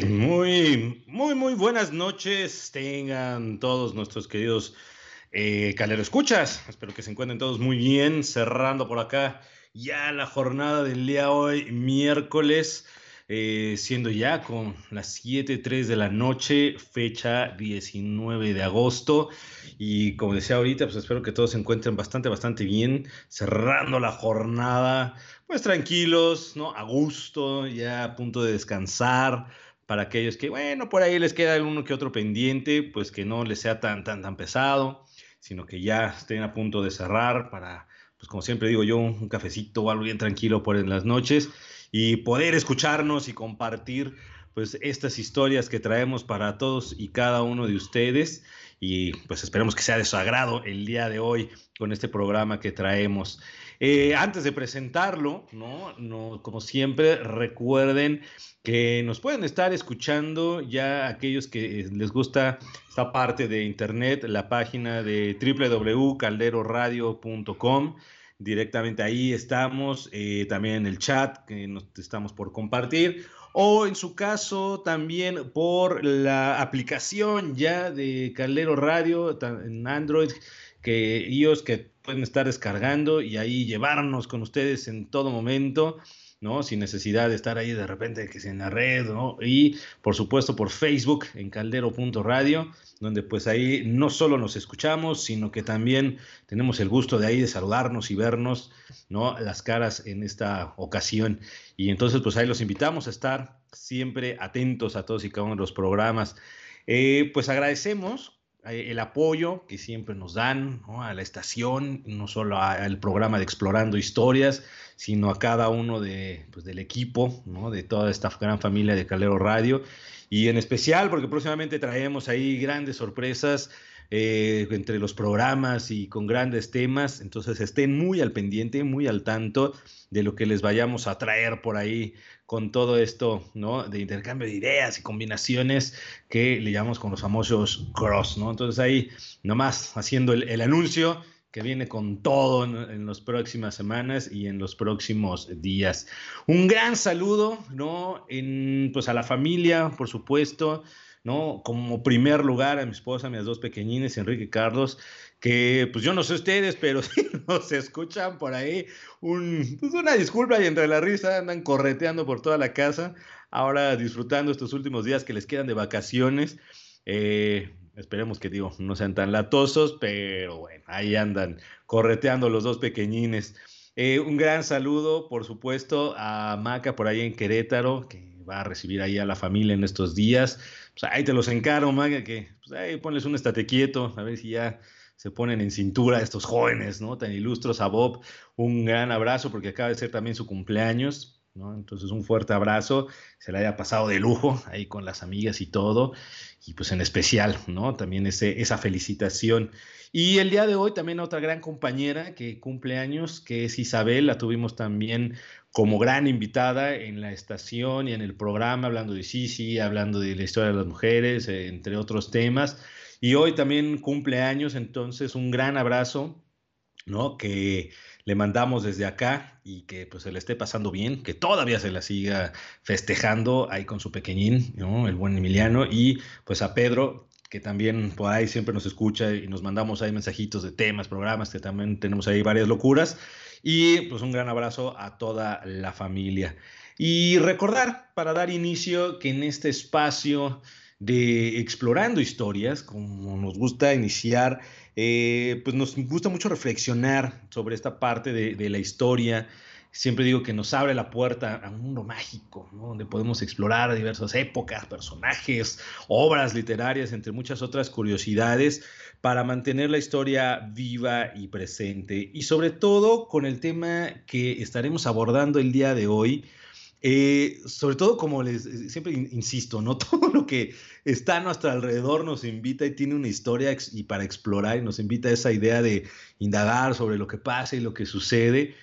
Muy, muy, muy buenas noches. Tengan todos nuestros queridos eh, Calero Escuchas. Espero que se encuentren todos muy bien. Cerrando por acá ya la jornada del día hoy, miércoles, eh, siendo ya con las 7:03 de la noche, fecha 19 de agosto. Y como decía ahorita, pues espero que todos se encuentren bastante, bastante bien. Cerrando la jornada, pues tranquilos, ¿no? A gusto, ya a punto de descansar para aquellos que, bueno, por ahí les queda uno que otro pendiente, pues que no les sea tan, tan, tan pesado, sino que ya estén a punto de cerrar para, pues como siempre digo yo, un cafecito o algo bien tranquilo por las noches y poder escucharnos y compartir pues estas historias que traemos para todos y cada uno de ustedes y pues esperemos que sea de su agrado el día de hoy con este programa que traemos. Eh, antes de presentarlo, ¿no? ¿no? Como siempre, recuerden que nos pueden estar escuchando ya aquellos que les gusta esta parte de internet, la página de www.calderoradio.com. Directamente ahí estamos, eh, también en el chat que nos estamos por compartir, o en su caso también por la aplicación ya de Caldero Radio en Android que ellos que pueden estar descargando y ahí llevarnos con ustedes en todo momento, ¿no? Sin necesidad de estar ahí de repente que en la red, ¿no? Y por supuesto por Facebook en caldero.radio, donde pues ahí no solo nos escuchamos, sino que también tenemos el gusto de ahí de saludarnos y vernos, ¿no? Las caras en esta ocasión. Y entonces pues ahí los invitamos a estar siempre atentos a todos y cada uno de los programas. Eh, pues agradecemos el apoyo que siempre nos dan a la estación, no solo al programa de Explorando Historias, sino a cada uno de, pues, del equipo, ¿no? de toda esta gran familia de Calero Radio, y en especial porque próximamente traemos ahí grandes sorpresas eh, entre los programas y con grandes temas, entonces estén muy al pendiente, muy al tanto de lo que les vayamos a traer por ahí con todo esto, ¿no? De intercambio de ideas y combinaciones que le llamamos con los famosos cross, ¿no? Entonces ahí nomás haciendo el, anuncio que viene con todo en, las próximas semanas y en los próximos días. Un gran saludo, ¿no? En, pues a la familia, por supuesto, ¿no? Como primer lugar a mi esposa, a mis dos pequeñines, Enrique Carlos, que pues yo no sé ustedes, pero si nos escuchan por ahí, un, pues una disculpa y entre la risa andan correteando por toda la casa, ahora disfrutando estos últimos días que les quedan de vacaciones. Eh, esperemos que digo, no sean tan latosos, pero bueno, ahí andan correteando los dos pequeñines. Eh, un gran saludo, por supuesto, a Maca por ahí en Querétaro, que va a recibir ahí a la familia en estos días. Pues ahí te los encargo, Maca, que pues ahí ponles un estate quieto, a ver si ya se ponen en cintura estos jóvenes, ¿no? Tan ilustros a Bob. Un gran abrazo porque acaba de ser también su cumpleaños, ¿no? Entonces un fuerte abrazo, se le haya pasado de lujo ahí con las amigas y todo, y pues en especial, ¿no? También esa felicitación. Y el día de hoy también otra gran compañera que cumple años, que es Isabel, la tuvimos también como gran invitada en la estación y en el programa, hablando de Sisi, hablando de la historia de las mujeres, entre otros temas. Y hoy también cumple años, entonces un gran abrazo, ¿no? Que le mandamos desde acá y que pues se le esté pasando bien, que todavía se la siga festejando ahí con su pequeñín, ¿no? El buen Emiliano y pues a Pedro, que también por ahí siempre nos escucha y nos mandamos ahí mensajitos de temas, programas, que también tenemos ahí varias locuras. Y pues un gran abrazo a toda la familia. Y recordar, para dar inicio, que en este espacio de explorando historias, como nos gusta iniciar, eh, pues nos gusta mucho reflexionar sobre esta parte de, la historia. Siempre digo que nos abre la puerta a un mundo mágico, donde podemos explorar diversas épocas, personajes, obras literarias, entre muchas otras curiosidades, para mantener la historia viva y presente. Y sobre todo con el tema que estaremos abordando el día de hoy, eh, sobre todo, como les eh, siempre insisto, ¿no? Todo lo que está a nuestro alrededor nos invita y tiene una historia y para explorar y nos invita a esa idea de indagar sobre lo que pasa y lo que sucede.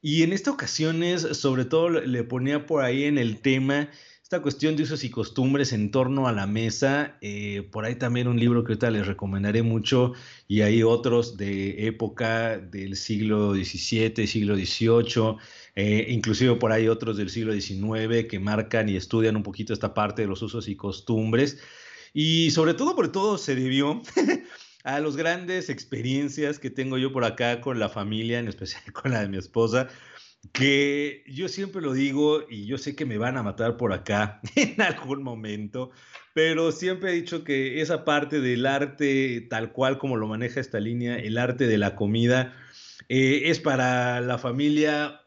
Y en esta ocasión, sobre todo, le ponía por ahí en el tema esta cuestión de usos y costumbres en torno a la mesa. Eh, por ahí también un libro que ahorita les recomendaré mucho y hay otros de época del siglo XVII, siglo XVIII, eh, inclusive por ahí otros del siglo XIX que marcan y estudian un poquito esta parte de los usos y costumbres. Y sobre todo, por todo se debió a las grandes experiencias que tengo yo por acá con la familia, en especial con la de mi esposa, que yo siempre lo digo y yo sé que me van a matar por acá en algún momento, pero siempre he dicho que esa parte del arte, tal cual como lo maneja esta línea, el arte de la comida, eh, es para la familia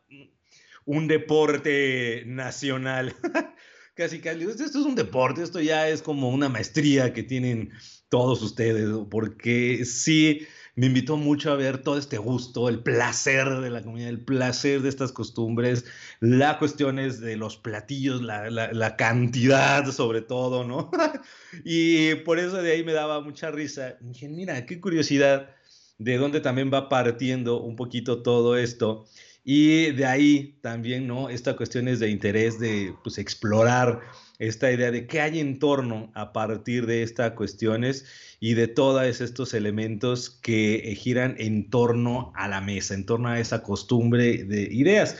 un deporte nacional. casi, casi, esto es un deporte, esto ya es como una maestría que tienen todos ustedes, porque sí me invitó mucho a ver todo este gusto, el placer de la comida, el placer de estas costumbres, las cuestiones de los platillos, la, cantidad sobre todo, ¿no? y por eso de ahí me daba mucha risa. dije, mira, qué curiosidad de dónde también va partiendo un poquito todo esto. Y de ahí también, ¿no? Esta cuestión es de interés de pues, explorar esta idea de qué hay en torno a partir de estas cuestiones y de todos estos elementos que giran en torno a la mesa, en torno a esa costumbre de ideas.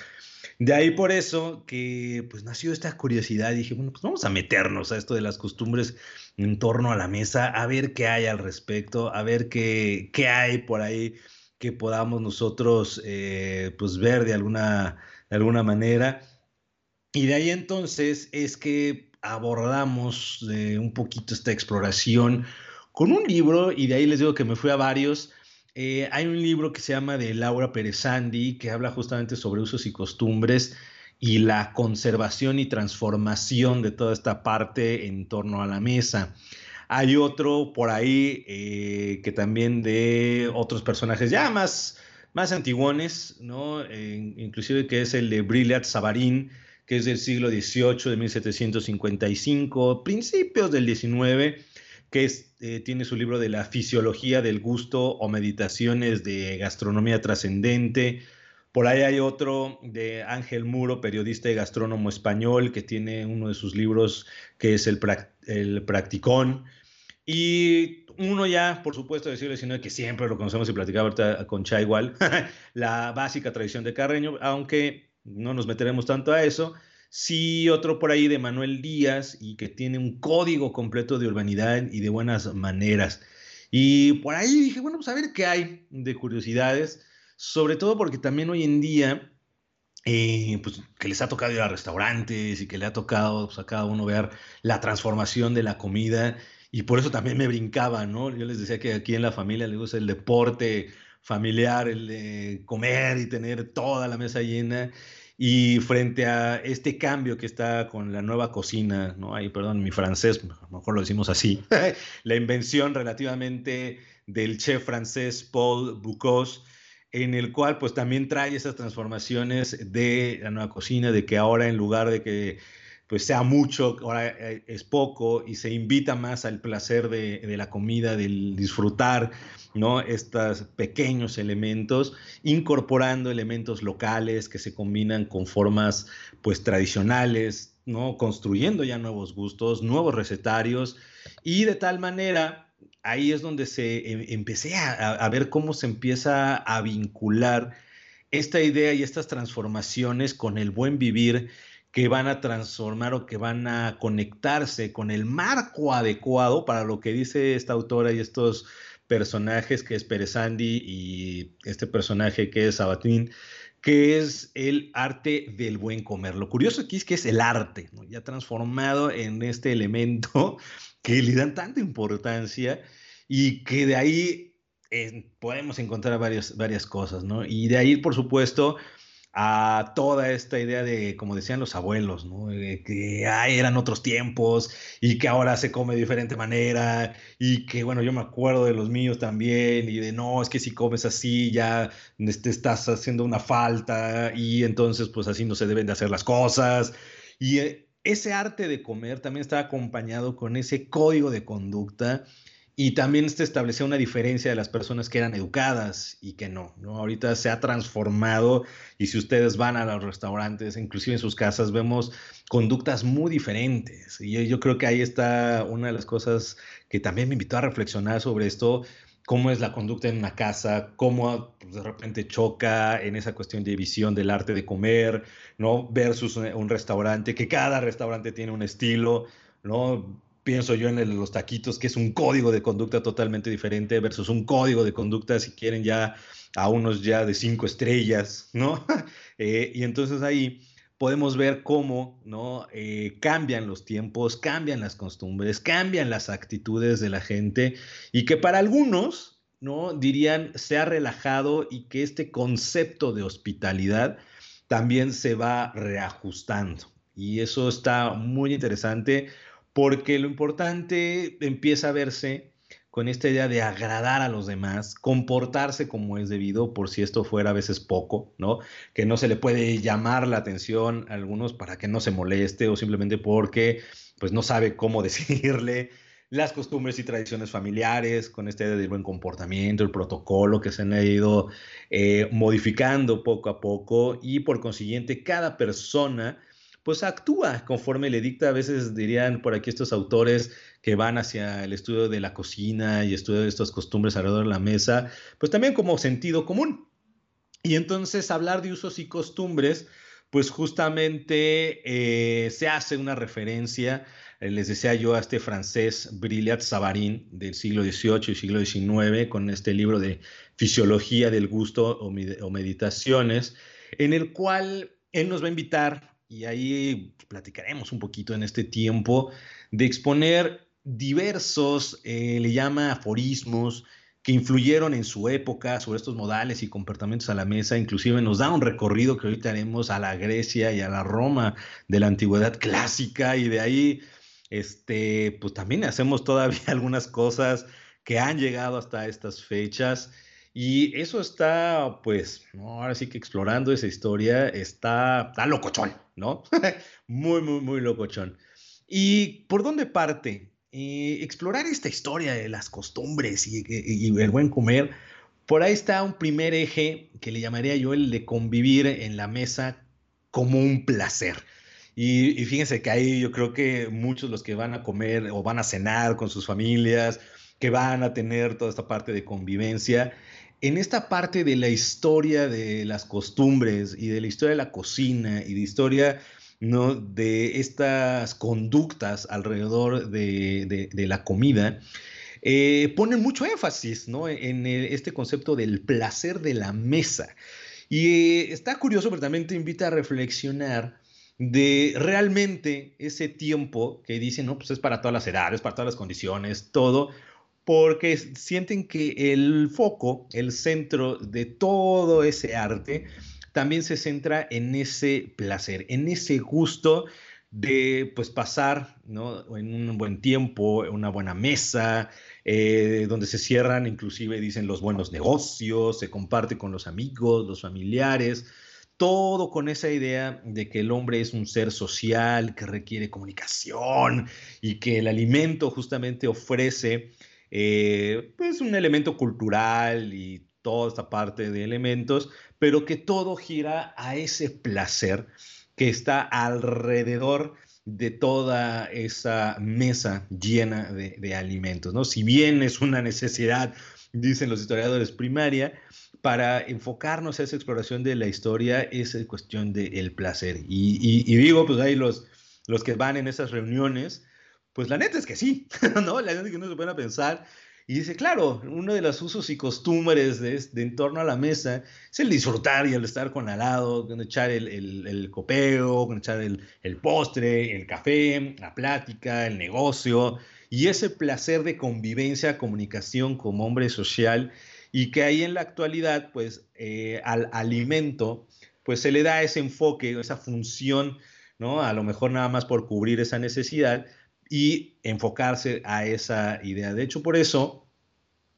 De ahí por eso que pues nació esta curiosidad y dije, bueno, pues vamos a meternos a esto de las costumbres en torno a la mesa, a ver qué hay al respecto, a ver qué, qué hay por ahí que podamos nosotros eh, pues ver de alguna, de alguna manera. Y de ahí entonces es que abordamos eh, un poquito esta exploración con un libro, y de ahí les digo que me fui a varios. Eh, hay un libro que se llama de Laura Perezandi, que habla justamente sobre usos y costumbres y la conservación y transformación de toda esta parte en torno a la mesa. Hay otro por ahí eh, que también de otros personajes ya más, más antiguones, ¿no? inclusive que es el de Brillat Savarin, que es del siglo XVIII, de 1755, principios del XIX, que eh, tiene su libro de la fisiología del gusto o meditaciones de gastronomía trascendente. Por ahí hay otro de Ángel Muro, periodista y gastrónomo español, que tiene uno de sus libros que es el, el Practicón. Y uno ya, por supuesto, del siglo XIX, que siempre lo conocemos y platicaba ahorita con Cha igual, la básica tradición de Carreño, aunque no nos meteremos tanto a eso, Sí, otro por ahí de Manuel Díaz y que tiene un código completo de urbanidad y de buenas maneras. Y por ahí dije, bueno, pues a ver qué hay de curiosidades, sobre todo porque también hoy en día, eh, pues que les ha tocado ir a restaurantes y que le ha tocado pues, a cada uno ver la transformación de la comida y por eso también me brincaba, ¿no? Yo les decía que aquí en la familia le gusta el deporte familiar, el de comer y tener toda la mesa llena. Y frente a este cambio que está con la nueva cocina, ¿no? Ahí, perdón, mi francés, mejor lo decimos así, la invención relativamente del chef francés Paul Bocuse, en el cual pues también trae esas transformaciones de la nueva cocina, de que ahora en lugar de que pues sea mucho, ahora eh, es poco y se invita más al placer de, de la comida, del disfrutar, ¿no? Estos pequeños elementos, incorporando elementos locales que se combinan con formas pues tradicionales, ¿no? Construyendo ya nuevos gustos, nuevos recetarios y de tal manera ahí es donde se em, empecé a, a ver cómo se empieza a vincular esta idea y estas transformaciones con el buen vivir que van a transformar o que van a conectarse con el marco adecuado para lo que dice esta autora y estos personajes que es Perezandi y este personaje que es Sabatín, que es el arte del buen comer. Lo curioso aquí es que es el arte, ya transformado en este elemento que le dan tanta importancia y que de ahí eh, podemos encontrar varias, varias cosas, ¿no? Y de ahí, por supuesto, a toda esta idea de, como decían los abuelos, ¿no? que eran otros tiempos y que ahora se come de diferente manera y que, bueno, yo me acuerdo de los míos también y de, no, es que si comes así ya te estás haciendo una falta y entonces pues así no se deben de hacer las cosas. Y eh, ese arte de comer también está acompañado con ese código de conducta y también se establecía una diferencia de las personas que eran educadas y que no, ¿no? Ahorita se ha transformado y si ustedes van a los restaurantes, inclusive en sus casas, vemos conductas muy diferentes. Y yo creo que ahí está una de las cosas que también me invitó a reflexionar sobre esto, cómo es la conducta en una casa, cómo pues, de repente choca en esa cuestión de visión del arte de comer, ¿no? Versus un restaurante, que cada restaurante tiene un estilo, ¿no? Pienso yo en los taquitos, que es un código de conducta totalmente diferente versus un código de conducta, si quieren, ya a unos ya de cinco estrellas, ¿no? Eh, y entonces ahí podemos ver cómo, ¿no? Eh, cambian los tiempos, cambian las costumbres, cambian las actitudes de la gente y que para algunos, ¿no? Dirían, se ha relajado y que este concepto de hospitalidad también se va reajustando. Y eso está muy interesante porque lo importante empieza a verse con esta idea de agradar a los demás, comportarse como es debido, por si esto fuera a veces poco, ¿no? Que no se le puede llamar la atención a algunos para que no se moleste o simplemente porque pues no sabe cómo decirle las costumbres y tradiciones familiares, con esta idea del buen comportamiento, el protocolo que se han ido eh, modificando poco a poco y por consiguiente cada persona pues actúa conforme le dicta, a veces dirían por aquí estos autores que van hacia el estudio de la cocina y estudio de estas costumbres alrededor de la mesa, pues también como sentido común. Y entonces hablar de usos y costumbres, pues justamente eh, se hace una referencia, eh, les decía yo, a este francés Brillat Savarin del siglo XVIII y siglo XIX, con este libro de Fisiología del Gusto o Meditaciones, en el cual él nos va a invitar y ahí platicaremos un poquito en este tiempo de exponer diversos, eh, le llama aforismos, que influyeron en su época sobre estos modales y comportamientos a la mesa, inclusive nos da un recorrido que ahorita haremos a la Grecia y a la Roma de la antigüedad clásica y de ahí, este, pues también hacemos todavía algunas cosas que han llegado hasta estas fechas y eso está, pues, ahora sí que explorando esa historia, está, está locochón, ¿no? muy, muy, muy locochón. ¿Y por dónde parte? Eh, explorar esta historia de las costumbres y, el buen comer. Por ahí está un primer eje que le llamaría yo el de convivir en la mesa como un placer. Y, y, fíjense que ahí yo creo que muchos los que van a comer o van a cenar con sus familias, que van a tener toda esta parte de convivencia, en esta parte de la historia de las costumbres y de la historia de la cocina y de historia ¿no? de estas conductas alrededor de, la comida, eh, ponen mucho énfasis ¿no? en este concepto del placer de la mesa. Y eh, está curioso, pero también te invita a reflexionar de realmente ese tiempo que dicen, no, pues es para todas las edades, para todas las condiciones, todo, porque sienten que el foco, el centro de todo ese arte, también se centra en ese placer, en ese gusto de pues pasar ¿no? en un buen tiempo, en una buena mesa, eh, donde se cierran, inclusive dicen los buenos negocios, se comparte con los amigos, los familiares, todo con esa idea de que el hombre es un ser social que requiere comunicación y que el alimento justamente ofrece eh, pues un elemento cultural y toda esta parte de elementos, pero que todo gira a ese placer que está alrededor de toda esa mesa llena de, alimentos, ¿no? Si bien es una necesidad, dicen los historiadores, primaria, para enfocarnos a esa exploración de la historia es cuestión del placer. Y, y, digo, pues ahí los, los que van en esas reuniones, pues la neta es que sí, ¿no? La neta es que no se puede pensar. Y dice, claro, uno de los usos y costumbres de, de en torno a la mesa es el disfrutar y el estar con al lado, con echar el, el, el copeo, con echar el, el postre, el café, la plática, el negocio, y ese placer de convivencia, comunicación como hombre social, y que ahí en la actualidad, pues eh, al alimento, pues se le da ese enfoque, esa función, ¿no? A lo mejor nada más por cubrir esa necesidad, y enfocarse a esa idea. De hecho, por eso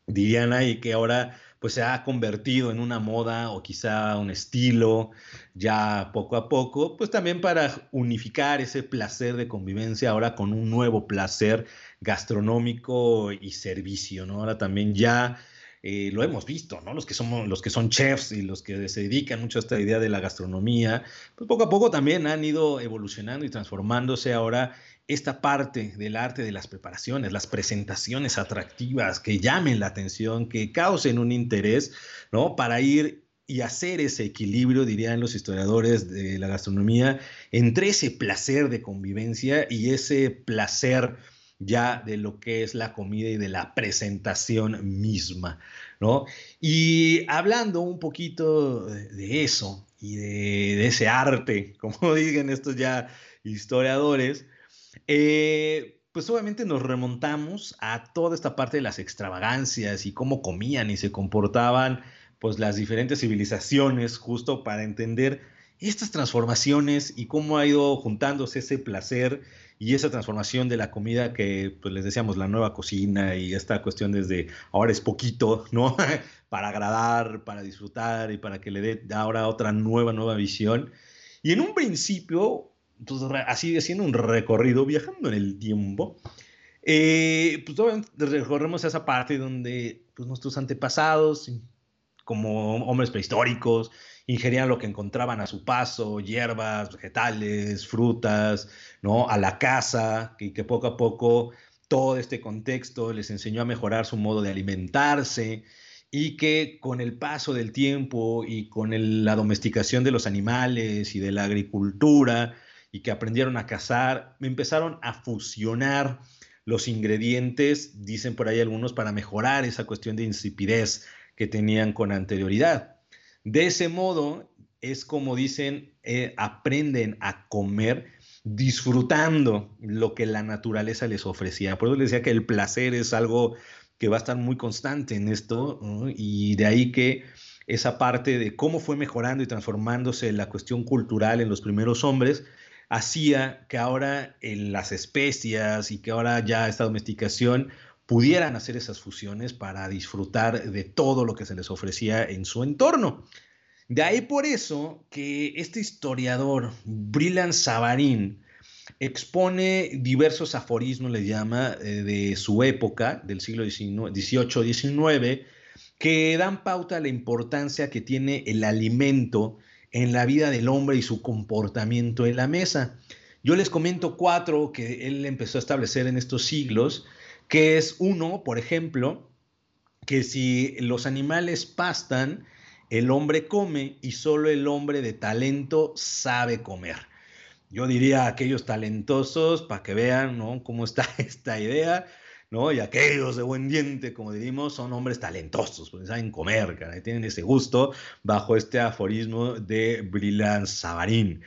dirían ahí que ahora pues se ha convertido en una moda o quizá un estilo ya poco a poco, pues también para unificar ese placer de convivencia ahora con un nuevo placer gastronómico y servicio, ¿no? Ahora también ya eh, lo hemos visto, ¿no? Los que, somos, los que son chefs y los que se dedican mucho a esta idea de la gastronomía, pues poco a poco también han ido evolucionando y transformándose ahora esta parte del arte de las preparaciones, las presentaciones atractivas que llamen la atención, que causen un interés, ¿no? Para ir y hacer ese equilibrio, dirían los historiadores de la gastronomía, entre ese placer de convivencia y ese placer ya de lo que es la comida y de la presentación misma, ¿no? Y hablando un poquito de eso y de, ese arte, como digan estos ya historiadores, eh, pues obviamente nos remontamos a toda esta parte de las extravagancias y cómo comían y se comportaban pues las diferentes civilizaciones justo para entender estas transformaciones y cómo ha ido juntándose ese placer y esa transformación de la comida que, pues les decíamos, la nueva cocina y esta cuestión desde ahora es poquito, ¿no? para agradar, para disfrutar y para que le dé ahora otra nueva, nueva visión. Y en un principio, pues, así haciendo un recorrido, viajando en el tiempo, eh, pues recorremos esa parte donde pues, nuestros antepasados, como hombres prehistóricos, ingerían lo que encontraban a su paso, hierbas, vegetales, frutas, ¿no? A la casa, y que poco a poco todo este contexto les enseñó a mejorar su modo de alimentarse y que con el paso del tiempo y con la domesticación de los animales y de la agricultura y que aprendieron a cazar, empezaron a fusionar los ingredientes, dicen por ahí algunos, para mejorar esa cuestión de insipidez que tenían con anterioridad. De ese modo es como dicen, eh, aprenden a comer disfrutando lo que la naturaleza les ofrecía. Por eso les decía que el placer es algo que va a estar muy constante en esto y de ahí que esa parte de cómo fue mejorando y transformándose la cuestión cultural en los primeros hombres hacía que ahora en las especias y que ahora ya esta domesticación pudieran hacer esas fusiones para disfrutar de todo lo que se les ofrecía en su entorno. De ahí por eso que este historiador, Brillan Savarin, expone diversos aforismos, le llama, eh, de su época, del siglo XVIII-XIX, que dan pauta a la importancia que tiene el alimento en la vida del hombre y su comportamiento en la mesa. Yo les comento cuatro que él empezó a establecer en estos siglos que es uno, por ejemplo, que si los animales pastan, el hombre come y solo el hombre de talento sabe comer. Yo diría a aquellos talentosos para que vean ¿no? cómo está esta idea, ¿no? Y aquellos de buen diente, como diríamos, son hombres talentosos, porque saben comer, cara, tienen ese gusto bajo este aforismo de Brillant Savarin.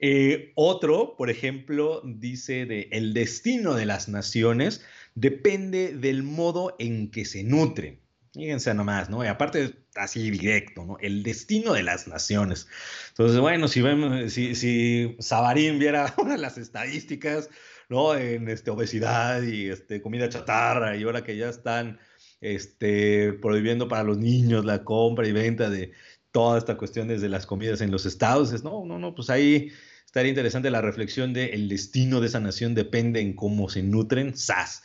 Eh, otro, por ejemplo, dice de el destino de las naciones depende del modo en que se nutren. Fíjense nomás, ¿no? Y aparte, así directo, ¿no? El destino de las naciones. Entonces, bueno, si vemos, si, si Sabarín viera las estadísticas, ¿no? En este, obesidad y este, comida chatarra, y ahora que ya están este, prohibiendo para los niños la compra y venta de toda esta cuestión desde las comidas en los estados, es, no, no, no, pues ahí estaría interesante la reflexión de el destino de esa nación depende en cómo se nutren, sas.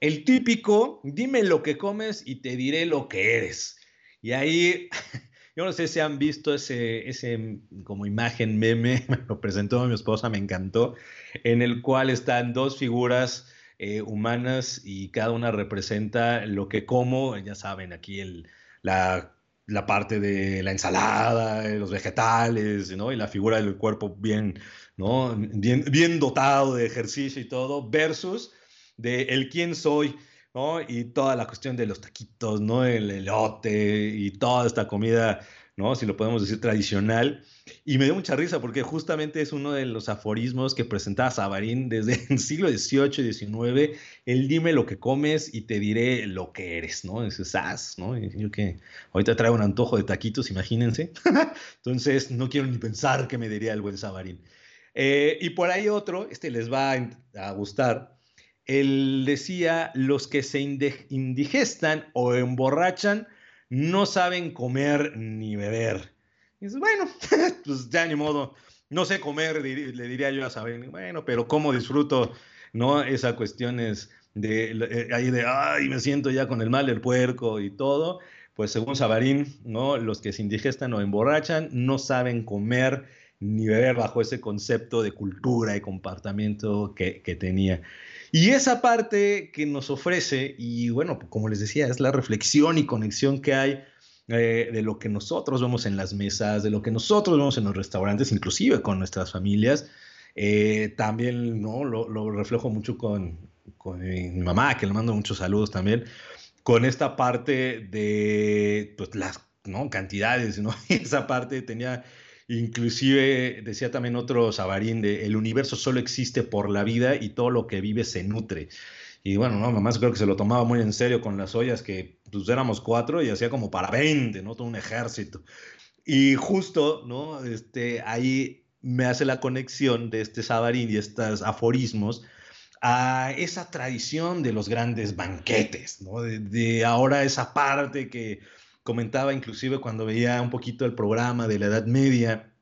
El típico, dime lo que comes y te diré lo que eres. Y ahí, yo no sé si han visto ese, ese como imagen meme, me lo presentó mi esposa, me encantó, en el cual están dos figuras eh, humanas y cada una representa lo que como, ya saben, aquí el, la, la parte de la ensalada, los vegetales, ¿no? Y la figura del cuerpo bien, ¿no? Bien, bien dotado de ejercicio y todo, versus de el quién soy, Y toda la cuestión de los taquitos, ¿no? El elote y toda esta comida, ¿no? Si lo podemos decir tradicional. Y me dio mucha risa porque justamente es uno de los aforismos que presentaba Sabarín desde el siglo XVIII y XIX, el dime lo que comes y te diré lo que eres, ¿no? Es as, ¿no? Y yo que ahorita traigo un antojo de taquitos, imagínense. Entonces, no quiero ni pensar que me diría el buen Sabarín. Eh, y por ahí otro, este les va a gustar, él decía, los que se indigestan o emborrachan no saben comer ni beber. Y dices, bueno, pues ya ni modo, no sé comer, le diría yo a Sabarín, bueno, pero cómo disfruto, ¿no? Esa cuestión es de, eh, ahí de, ay, me siento ya con el mal del puerco y todo. Pues según Sabarín, ¿no? Los que se indigestan o emborrachan no saben comer ni beber bajo ese concepto de cultura y comportamiento que tenía. Y esa parte que nos ofrece, y bueno, como les decía, es la reflexión y conexión que hay eh, de lo que nosotros vemos en las mesas, de lo que nosotros vemos en los restaurantes, inclusive con nuestras familias. Eh, también ¿no? Lo, reflejo mucho con, con, mi mamá, que le mando muchos saludos también, con esta parte de pues, las ¿no? cantidades, ¿no? esa parte tenía Inclusive decía también otro Sabarín de el universo solo existe por la vida y todo lo que vive se nutre. Y bueno, no, mamá creo que se lo tomaba muy en serio con las ollas que pues éramos cuatro y hacía como para 20, ¿no? Todo un ejército. Y justo, ¿no? Este, ahí me hace la conexión de este Sabarín y estos aforismos a esa tradición de los grandes banquetes, ¿no? de ahora esa parte que comentaba inclusive cuando veía un poquito el programa de la Edad Media,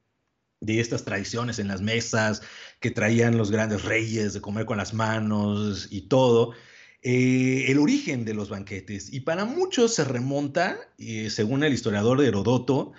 de estas tradiciones en las mesas que traían los grandes reyes de comer con las manos y todo, eh, el origen de los banquetes. Y para muchos se remonta, eh, según el historiador Herodoto,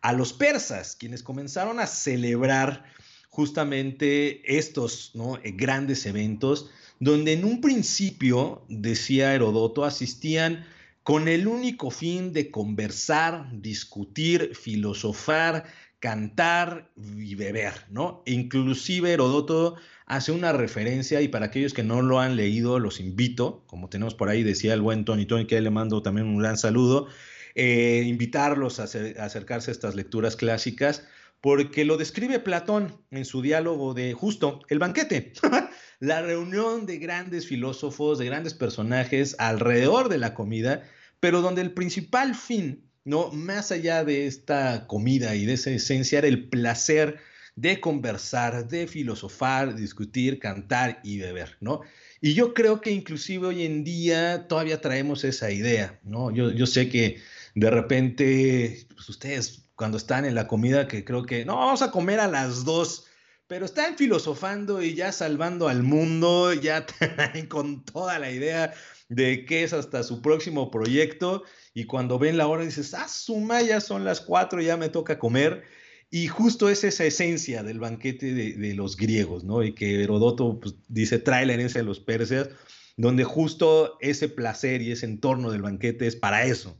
a los persas, quienes comenzaron a celebrar justamente estos. Eh, grandes eventos, donde en un principio, decía Herodoto, asistían con el único fin de conversar, discutir, filosofar, cantar y beber, ¿no? Inclusive Herodoto hace una referencia y para aquellos que no lo han leído, los invito, como tenemos por ahí, decía el buen Tony Tony, que le mando también un gran saludo, eh, invitarlos a, a acercarse a estas lecturas clásicas, porque lo describe Platón en su diálogo de justo el banquete, la reunión de grandes filósofos, de grandes personajes alrededor de la comida, pero donde el principal fin, no más allá de esta comida y de esa esencia, era el placer de conversar, de filosofar, discutir, cantar y beber, ¿no? Y yo creo que inclusive hoy en día todavía traemos esa idea, ¿no? Yo, yo sé que de repente, pues ustedes cuando están en la comida, que creo que, no, vamos a comer a las dos, pero están filosofando y ya salvando al mundo, ya con toda la idea de qué es hasta su próximo proyecto, y cuando ven la hora dices, ah, suma, ya son las cuatro, ya me toca comer. Y justo es esa esencia del banquete de, los griegos, ¿no? Y que Herodoto pues, dice, trae la herencia de los persas, donde justo ese placer y ese entorno del banquete es para eso,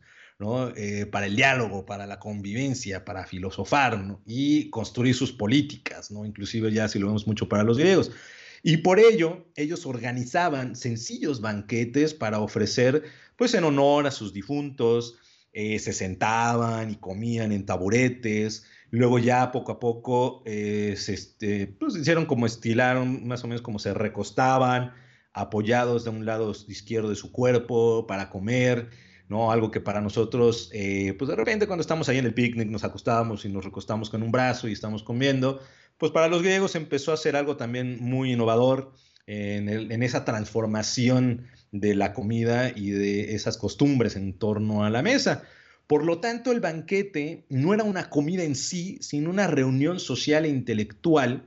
eh, para el diálogo, para la convivencia, para filosofar y construir sus políticas, ¿no? Inclusive ya si lo vemos mucho para los griegos. Y por ello, ellos organizaban sencillos banquetes para ofrecer, pues en honor a sus difuntos, eh, se sentaban y comían en taburetes, luego ya poco a poco eh, se este, pues hicieron como estilaron, más o menos como se recostaban, apoyados de un lado izquierdo de su cuerpo para comer, ¿no? Algo que para nosotros, eh, pues de repente cuando estamos ahí en el picnic nos acostábamos y nos recostamos con un brazo y estamos comiendo, pues para los griegos empezó a ser algo también muy innovador en, esa transformación de la comida y de esas costumbres en torno a la mesa. Por lo tanto, el banquete no era una comida en sí, sino una reunión social e intelectual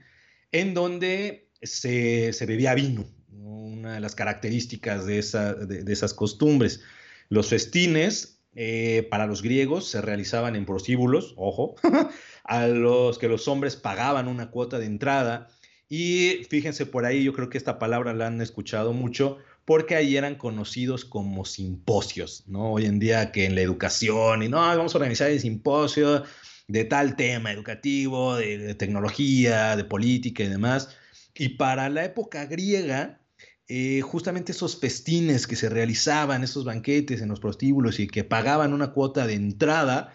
en donde se, bebía vino, una de las características de esas costumbres. Los festines eh, para los griegos se realizaban en prostíbulos, ojo, a los que los hombres pagaban una cuota de entrada. Y fíjense por ahí, yo creo que esta palabra la han escuchado mucho, porque ahí eran conocidos como simposios, ¿no? Hoy en día que en la educación, y no, vamos a organizar el simposio de tal tema educativo, de tecnología, de política y demás. Y para la época griega, eh, justamente esos festines que se realizaban, esos banquetes en los prostíbulos y que pagaban una cuota de entrada,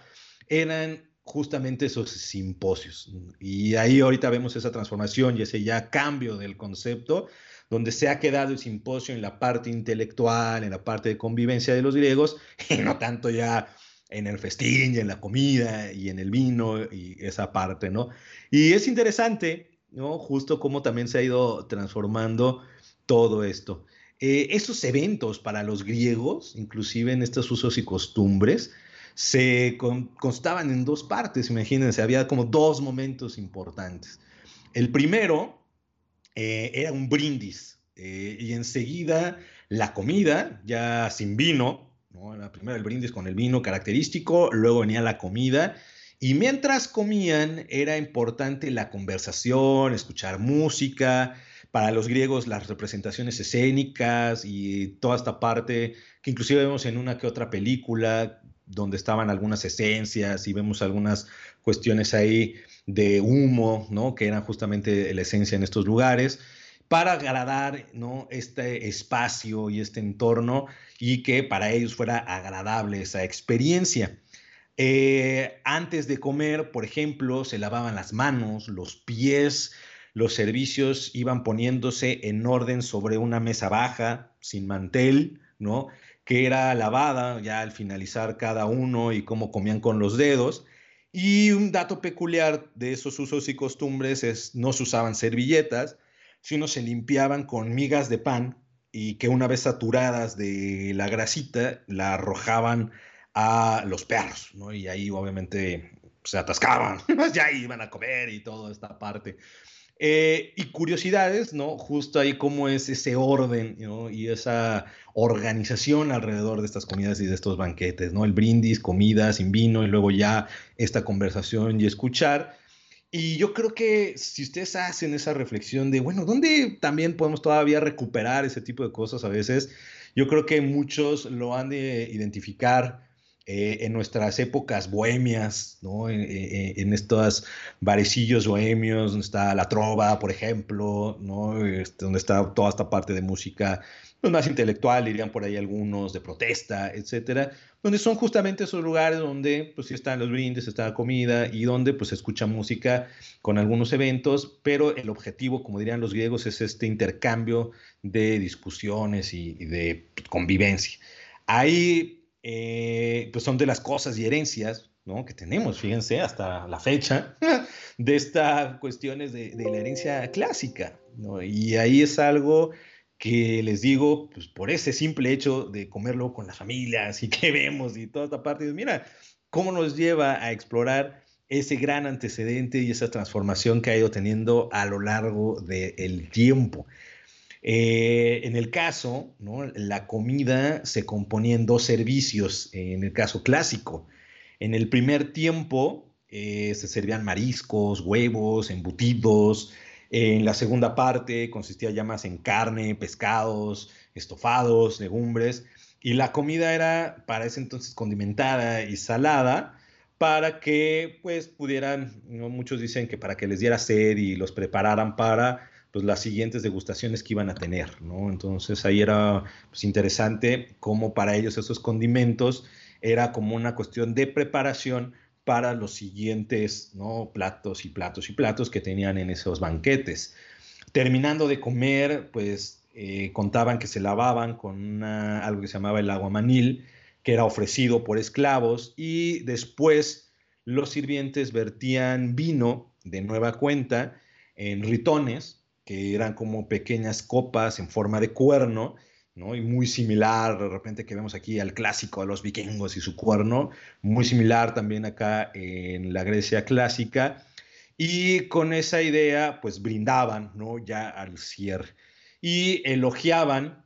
eran justamente esos simposios. Y ahí ahorita vemos esa transformación y ese ya cambio del concepto, donde se ha quedado el simposio en la parte intelectual, en la parte de convivencia de los griegos, y no tanto ya en el festín y en la comida y en el vino y esa parte, ¿no? Y es interesante, ¿no? Justo cómo también se ha ido transformando todo esto. Eh, esos eventos para los griegos, inclusive en estos usos y costumbres, se constaban en dos partes, imagínense, había como dos momentos importantes. El primero eh, era un brindis eh, y enseguida la comida, ya sin vino, ¿no? la primera el brindis con el vino característico, luego venía la comida y mientras comían era importante la conversación, escuchar música, para los griegos las representaciones escénicas y toda esta parte que inclusive vemos en una que otra película donde estaban algunas esencias y vemos algunas cuestiones ahí de humo, ¿no? que eran justamente la esencia en estos lugares, para agradar ¿no? este espacio y este entorno y que para ellos fuera agradable esa experiencia. Eh, antes de comer, por ejemplo, se lavaban las manos, los pies, los servicios iban poniéndose en orden sobre una mesa baja, sin mantel, ¿no? Que era lavada ya al finalizar cada uno y cómo comían con los dedos. Y un dato peculiar de esos usos y costumbres es no se usaban servilletas, sino se limpiaban con migas de pan y que una vez saturadas de la grasita la arrojaban a los perros, ¿no? Y ahí obviamente se atascaban, ya iban a comer y toda esta parte. Eh, y curiosidades, ¿no? Justo ahí cómo es ese orden y esa organización alrededor de estas comidas y de estos banquetes, ¿no? El brindis, comida sin vino y luego ya esta conversación y escuchar. Y yo creo que si ustedes hacen esa reflexión de, bueno, ¿dónde también podemos todavía recuperar ese tipo de cosas a veces? Yo creo que muchos lo han de identificar eh, en nuestras épocas bohemias, ¿no? en, estos barecillos bohemios, donde está la trova, por ejemplo, ¿no? Este, donde está toda esta parte de música pues, más intelectual, dirían por ahí algunos, de protesta, etcétera, donde son justamente esos lugares donde pues sí están los brindis, está la comida y donde pues se escucha música con algunos eventos, pero el objetivo, como dirían los griegos, es este intercambio de discusiones y, y de convivencia. Ahí eh, pues son de las cosas y herencias ¿no? que tenemos, fíjense, hasta la fecha, de estas cuestiones de, la herencia clásica. ¿no? Y ahí es algo que les digo, pues por ese simple hecho de comerlo con las familias y que vemos y toda esta parte, mira, cómo nos lleva a explorar ese gran antecedente y esa transformación que ha ido teniendo a lo largo del tiempo. Eh, en el caso, la comida se componía en dos servicios, en el caso clásico. En el primer tiempo eh, se servían mariscos, huevos, embutidos. En la segunda parte consistía ya más en carne, pescados, estofados, legumbres. Y la comida era para ese entonces condimentada y salada para que pues pudieran, muchos dicen que para que les diera sed y los prepararan para pues las siguientes degustaciones que iban a tener, ¿no? Entonces ahí era pues, interesante cómo para ellos esos condimentos era como una cuestión de preparación para los siguientes, ¿no? Platos y platos y platos que tenían en esos banquetes. Terminando de comer, pues eh, contaban que se lavaban con algo que se llamaba el aguamanil, que era ofrecido por esclavos, y después los sirvientes vertían vino de nueva cuenta en ritones, que eran como pequeñas copas en forma de cuerno, ¿no? Y muy similar, de repente que vemos aquí al clásico de los vikingos y su cuerno, muy similar también acá en la Grecia clásica. Y con esa idea, pues brindaban, ¿no? Ya al cierre. Y elogiaban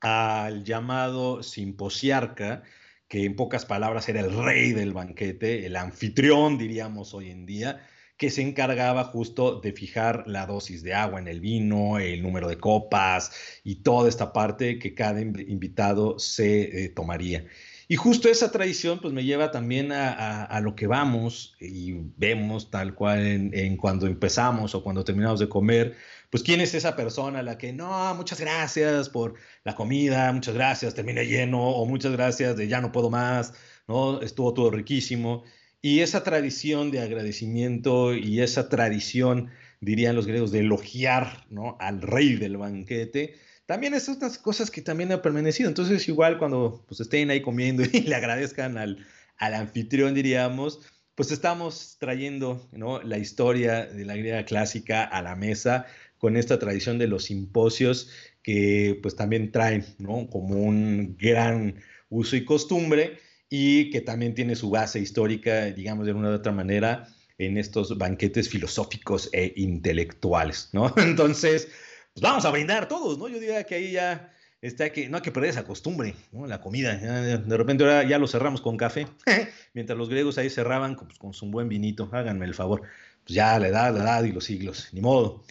al llamado simposiarca, que en pocas palabras era el rey del banquete, el anfitrión, diríamos hoy en día, que se encargaba justo de fijar la dosis de agua en el vino, el número de copas y toda esta parte que cada invitado se eh, tomaría. Y justo esa tradición pues me lleva también a, lo que vamos y vemos tal cual en, cuando empezamos o cuando terminamos de comer, pues quién es esa persona a la que no, muchas gracias por la comida, muchas gracias, terminé lleno o muchas gracias de ya no puedo más, ¿no? Estuvo todo riquísimo. Y esa tradición de agradecimiento y esa tradición, dirían los griegos, de elogiar al rey del banquete, también es otras cosas que también han permanecido. Entonces, igual cuando pues, estén ahí comiendo y le agradezcan al, al anfitrión, diríamos, pues estamos trayendo la historia de la griega clásica a la mesa con esta tradición de los simposios que pues también traen como un gran uso y costumbre y que también tiene su base histórica, digamos de una u otra manera, en estos banquetes filosóficos e intelectuales, ¿no? Entonces, pues vamos a brindar todos, ¿no? Yo diría que ahí ya está que no hay que perder esa costumbre. La comida, de repente ahora ya lo cerramos con café, mientras los griegos ahí cerraban pues, con su buen vinito, háganme el favor, pues ya la edad, la edad y los siglos, ni modo.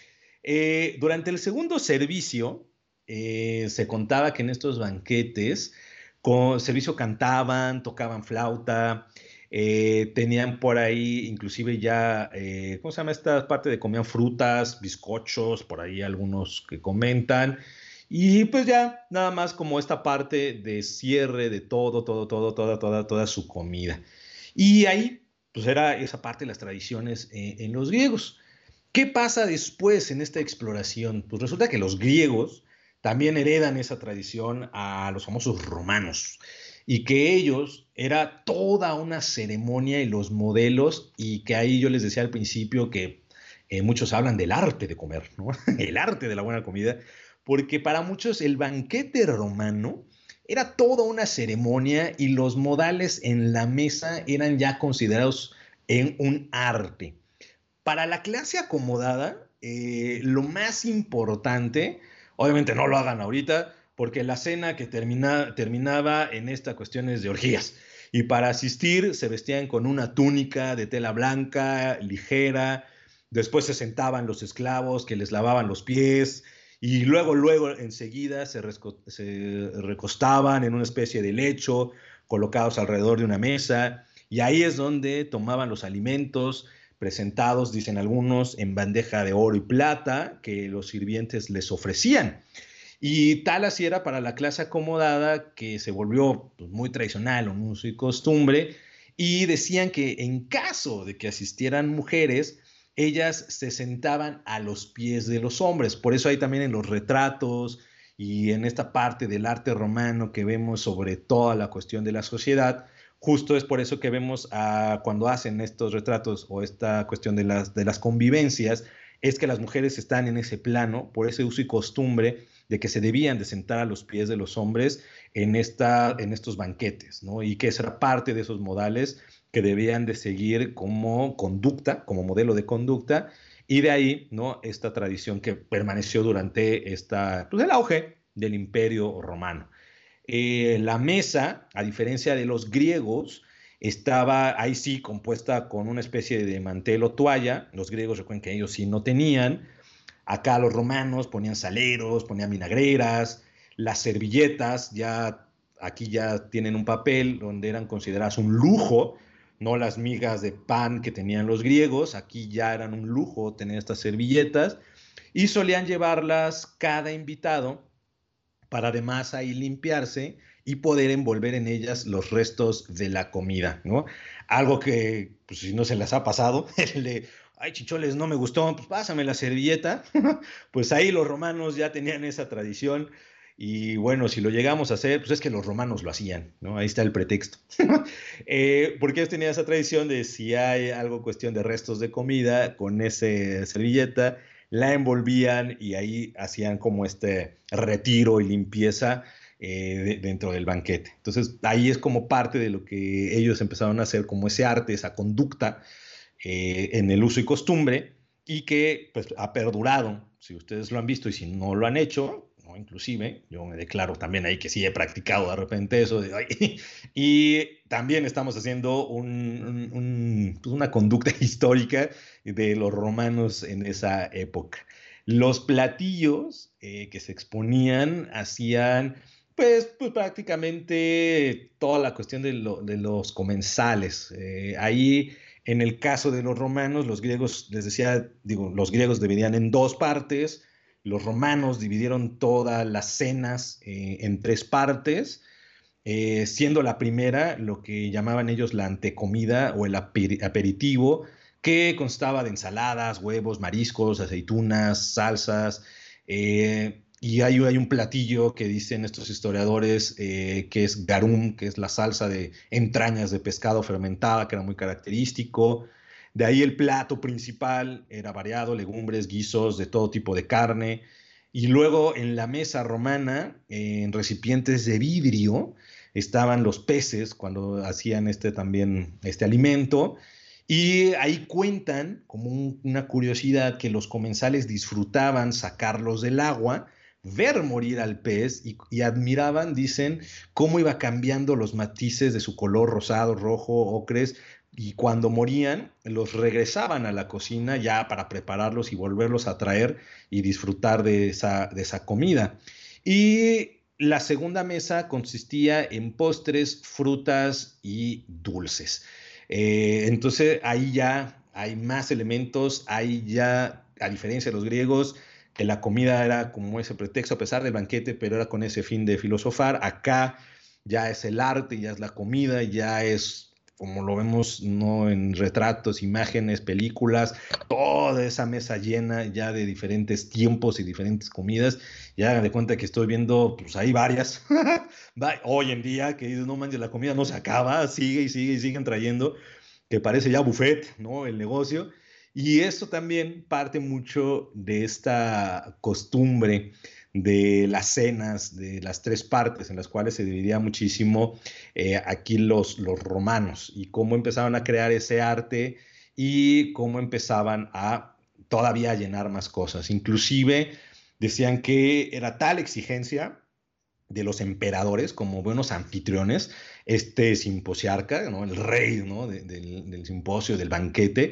Eh, durante el segundo servicio, eh, se contaba que en estos banquetes, con servicio cantaban, tocaban flauta, eh, tenían por ahí inclusive ya, eh, ¿cómo se llama esta parte de comían frutas, bizcochos, por ahí algunos que comentan. Y pues ya, nada más como esta parte de cierre de todo, todo, todo, toda, toda, toda su comida. Y ahí, pues era esa parte de las tradiciones en los griegos. ¿Qué pasa después en esta exploración? Pues resulta que los griegos también heredan esa tradición a los famosos romanos y que ellos era toda una ceremonia y los modelos y que ahí yo les decía al principio que eh, muchos hablan del arte de comer, ¿no? el arte de la buena comida, porque para muchos el banquete romano era toda una ceremonia y los modales en la mesa eran ya considerados en un arte. Para la clase acomodada, eh, lo más importante Obviamente no lo hagan ahorita, porque la cena que termina, terminaba en esta cuestiones de orgías. Y para asistir se vestían con una túnica de tela blanca, ligera. Después se sentaban los esclavos que les lavaban los pies. Y luego, luego, enseguida se, se recostaban en una especie de lecho, colocados alrededor de una mesa. Y ahí es donde tomaban los alimentos, presentados, dicen algunos, en bandeja de oro y plata que los sirvientes les ofrecían. Y tal así era para la clase acomodada que se volvió pues, muy tradicional, un uso y costumbre, y decían que en caso de que asistieran mujeres, ellas se sentaban a los pies de los hombres. Por eso hay también en los retratos y en esta parte del arte romano que vemos sobre toda la cuestión de la sociedad, Justo es por eso que vemos cuando hacen estos retratos o esta cuestión de las, de las convivencias, es que las mujeres están en ese plano por ese uso y costumbre de que se debían de sentar a los pies de los hombres en, esta, en estos banquetes, ¿no? Y que esa era parte de esos modales que debían de seguir como conducta, como modelo de conducta, y de ahí, ¿no? Esta tradición que permaneció durante esta, pues, el auge del imperio romano. Eh, la mesa, a diferencia de los griegos, estaba ahí sí compuesta con una especie de mantel o toalla. Los griegos recuerden que ellos sí no tenían. Acá los romanos ponían saleros, ponían vinagreras, las servilletas ya aquí ya tienen un papel donde eran consideradas un lujo, no las migas de pan que tenían los griegos, aquí ya eran un lujo tener estas servilletas y solían llevarlas cada invitado para además ahí limpiarse y poder envolver en ellas los restos de la comida, ¿no? Algo que, pues si no se les ha pasado, el de, ay, chicholes, no me gustó, pues pásame la servilleta, pues ahí los romanos ya tenían esa tradición y bueno, si lo llegamos a hacer, pues es que los romanos lo hacían, ¿no? Ahí está el pretexto. eh, porque ellos tenían esa tradición de si hay algo cuestión de restos de comida, con esa servilleta, la envolvían y ahí hacían como este retiro y limpieza eh, dentro del banquete. Entonces ahí es como parte de lo que ellos empezaron a hacer, como ese arte, esa conducta eh, en el uso y costumbre y que pues, ha perdurado. Si ustedes lo han visto y si no lo han hecho, inclusive, yo me declaro también ahí que sí he practicado de repente eso, y también estamos haciendo pues una conducta histórica de los romanos en esa época. Los platillos eh, que se exponían hacían, pues, pues prácticamente toda la cuestión de, los comensales. Eh, ahí, en el caso de los romanos, los griegos, les decía, digo, los griegos dividían en dos partes, los romanos dividieron todas las cenas eh, en tres partes, eh, siendo la primera lo que llamaban ellos la antecomida o el aperitivo, que constaba de ensaladas, huevos, mariscos, aceitunas, salsas. Eh, y hay, hay, un platillo que dicen estos historiadores que es garum, que es la salsa de entrañas de pescado fermentada, que era muy característico. De ahí el plato principal era variado, legumbres, guisos de todo tipo de carne. Y luego en la mesa romana, en recipientes de vidrio, estaban los peces cuando hacían este también, este alimento. Y ahí cuentan, como una curiosidad, que los comensales disfrutaban sacarlos del agua, ver morir al pez y, admiraban, dicen, cómo iba cambiando los matices de su color rosado, rojo, ocres, y cuando morían los regresaban a la cocina ya para prepararlos y volverlos a traer y disfrutar de esa, de esa comida. Y la segunda mesa consistía en postres, frutas y dulces. Eh, entonces ahí ya hay más elementos, ahí ya, a diferencia de los griegos, que la comida era como ese pretexto a pesar del banquete, pero era con ese fin de filosofar. Acá ya es el arte, ya es la comida, ya es como lo vemos ¿no? en retratos, imágenes, películas, toda esa mesa llena ya de diferentes tiempos y diferentes comidas. Ya hagan de cuenta que estoy viendo, pues hay varias. Hoy en día, que no manches, la comida no se acaba, sigue y sigue y siguen trayendo, que parece ya buffet, ¿no? El negocio. Y esto también parte mucho de esta costumbre de las cenas, de las tres partes en las cuales se dividía muchísimo eh, aquí los, los romanos y cómo empezaban a crear ese arte y cómo empezaban a todavía llenar más cosas. Inclusive decían que era tal exigencia de los emperadores como buenos anfitriones, este simposiarca, ¿no? el rey ¿no? del, del simposio, del banquete,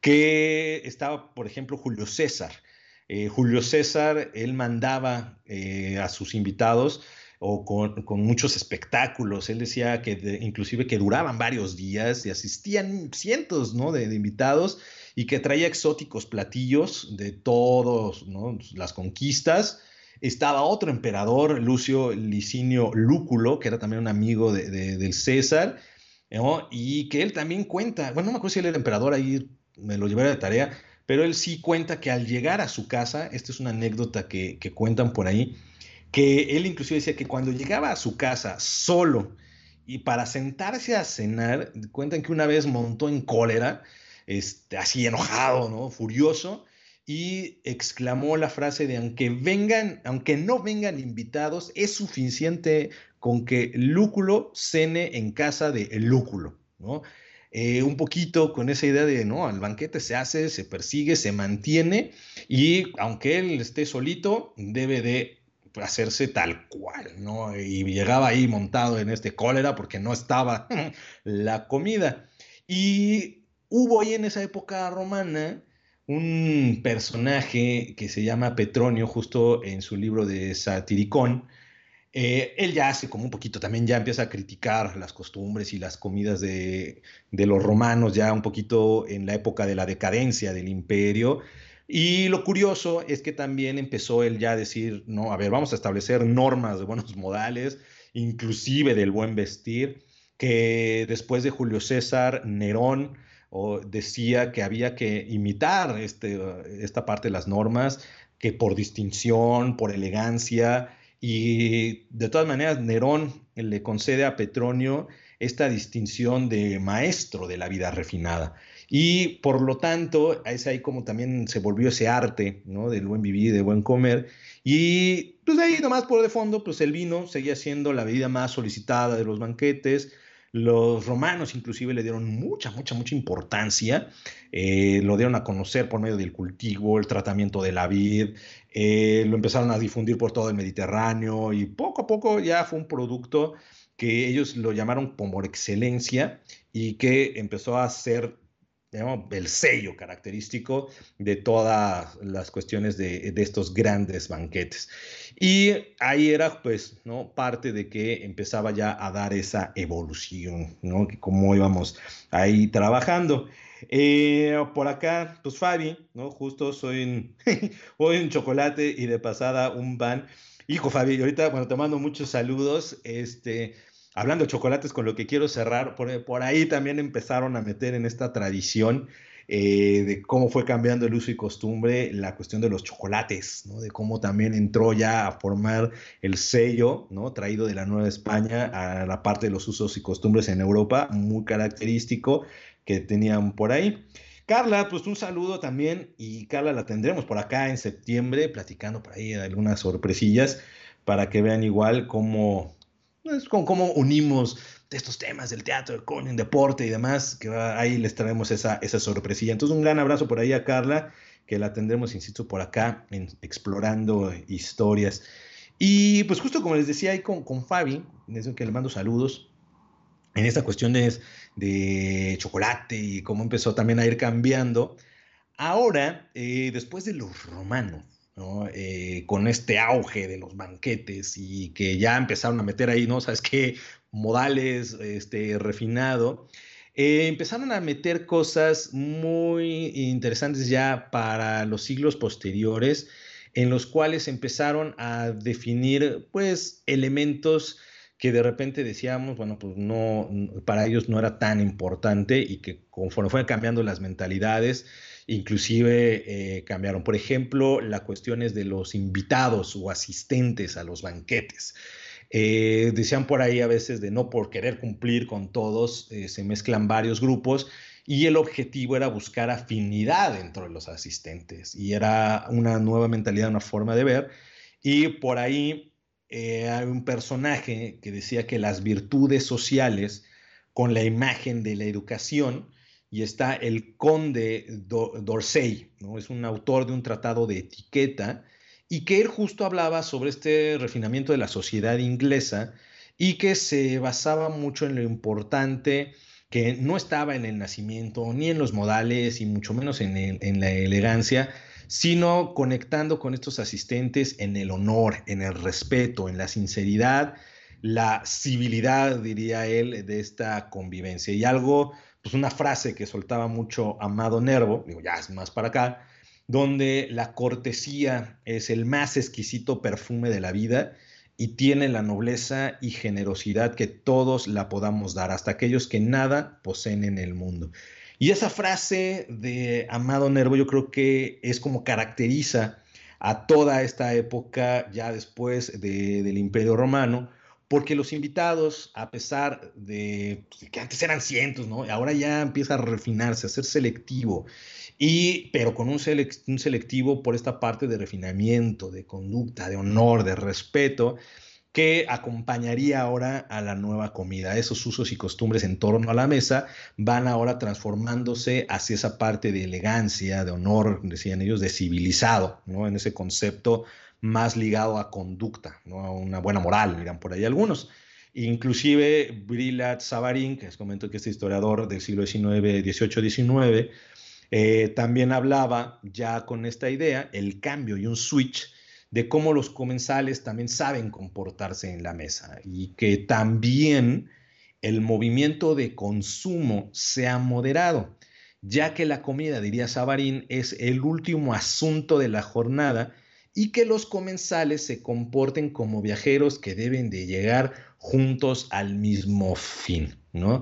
que estaba, por ejemplo, Julio César, eh, Julio César, él mandaba eh, a sus invitados o con, muchos espectáculos. Él decía que inclusive que duraban varios días y asistían cientos ¿no? de, invitados y que traía exóticos platillos de todas las conquistas. Estaba otro emperador, Lucio Licinio Lúculo, que era también un amigo del César, y que él también cuenta, bueno, no me acuerdo si él era emperador, ahí me lo llevé de tarea, pero él sí cuenta que al llegar a su casa, esta es una anécdota que, cuentan por ahí, que él inclusive decía que cuando llegaba a su casa solo y para sentarse a cenar, cuentan que una vez montó en cólera, este, así enojado, ¿no? Furioso, y exclamó la frase de aunque vengan, aunque no vengan invitados, es suficiente con que Lúculo cene en casa de Lúculo, ¿no? Eh, un poquito con esa idea de, no, el banquete se hace, se persigue, se mantiene y aunque él esté solito, debe de hacerse tal cual, ¿no? Y llegaba ahí montado en este cólera porque no estaba la comida. Y hubo ahí en esa época romana un personaje que se llama Petronio, justo en su libro de Satiricón, eh, él ya hace como un poquito, también ya empieza a criticar las costumbres y las comidas de, los romanos, ya un poquito en la época de la decadencia del imperio. Y lo curioso es que también empezó él ya a decir, no, a ver, vamos a establecer normas de buenos modales, inclusive del buen vestir, que después de Julio César, Nerón decía que había que imitar este, esta parte de las normas, que por distinción, por elegancia, y de todas maneras, Nerón le concede a Petronio esta distinción de maestro de la vida refinada. Y por lo tanto, es ahí como también se volvió ese arte, ¿no? Del buen vivir, de buen comer. Y pues ahí nomás por de fondo, pues el vino seguía siendo la bebida más solicitada de los banquetes. Los romanos inclusive le dieron mucha, mucha, mucha importancia. Eh, lo dieron a conocer por medio del cultivo, el tratamiento de la vid. Eh, lo empezaron a difundir por todo el Mediterráneo y poco a poco ya fue un producto que ellos lo llamaron como excelencia y que empezó a ser el sello característico de todas las cuestiones de, estos grandes banquetes. Y ahí era, pues, ¿no? Parte de que empezaba ya a dar esa evolución, ¿no? Cómo íbamos ahí trabajando. Eh, por acá, pues Fabi, ¿no? Justo soy un, un chocolate y de pasada un pan. Hijo Fabi, ahorita, bueno, te mando muchos saludos. Este, hablando de chocolates, con lo que quiero cerrar, por, ahí también empezaron a meter en esta tradición eh, de cómo fue cambiando el uso y costumbre la cuestión de los chocolates, ¿no? de cómo también entró ya a formar el sello ¿no? traído de la Nueva España a la parte de los usos y costumbres en Europa, muy característico que tenían por ahí. Carla, pues un saludo también y Carla la tendremos por acá en septiembre platicando por ahí algunas sorpresillas para que vean igual cómo es como cómo unimos estos temas del teatro con el deporte y demás, que ahí les traemos esa, esa sorpresilla. Entonces, un gran abrazo por ahí a Carla, que la tendremos, insisto, por acá, en, explorando historias. Y pues justo como les decía ahí con, con Fabi, desde que le mando saludos, en esta cuestión de, de chocolate y cómo empezó también a ir cambiando. Ahora, eh, después de los romanos, eh, con este auge de los banquetes y que ya empezaron a meter ahí, ¿no? ¿Sabes qué? Modales, este, refinado. Eh, empezaron a meter cosas muy interesantes ya para los siglos posteriores, en los cuales empezaron a definir, pues, elementos que de repente decíamos, bueno, pues no, para ellos no era tan importante y que conforme fueron cambiando las mentalidades, inclusive eh, cambiaron. Por ejemplo, las cuestiones de los invitados o asistentes a los banquetes. Eh, decían por ahí a veces de no por querer cumplir con todos, eh, se mezclan varios grupos y el objetivo era buscar afinidad dentro de los asistentes y era una nueva mentalidad, una forma de ver. Y por ahí hay un personaje que decía que las virtudes sociales con la imagen de la educación y está el conde d'Orsay, ¿no? es un autor de un tratado de etiqueta, y que él justo hablaba sobre este refinamiento de la sociedad inglesa y que se basaba mucho en lo importante que no estaba en el nacimiento, ni en los modales, y mucho menos en, en la elegancia, sino conectando con estos asistentes en el honor, en el respeto, en la sinceridad, la civilidad, diría él, de esta convivencia. Y algo pues una frase que soltaba mucho Amado Nervo, digo, ya es más para acá, donde la cortesía es el más exquisito perfume de la vida y tiene la nobleza y generosidad que todos la podamos dar, hasta aquellos que nada poseen en el mundo. Y esa frase de Amado Nervo yo creo que es como caracteriza a toda esta época ya después del Imperio Romano, porque los invitados, a pesar de pues, que antes eran cientos, ¿no? Ahora ya empieza a refinarse, a ser selectivo, y, pero con un, un selectivo por esta parte de refinamiento, de conducta, de honor, de respeto, que acompañaría ahora a la nueva comida. Esos usos y costumbres en torno a la mesa van ahora transformándose hacia esa parte de elegancia, de honor, decían ellos, de civilizado, ¿no? En ese concepto más ligado a conducta, ¿no? a una buena moral, dirán por ahí algunos. Inclusive Brillat Savarin, que les comento que es historiador del siglo XIX, XVIII-XIX, eh, también hablaba ya con esta idea, el cambio y un switch de cómo los comensales también saben comportarse en la mesa y que también el movimiento de consumo sea moderado, ya que la comida, diría Savarin, es el último asunto de la jornada y que los comensales se comporten como viajeros que deben de llegar juntos al mismo fin, ¿no?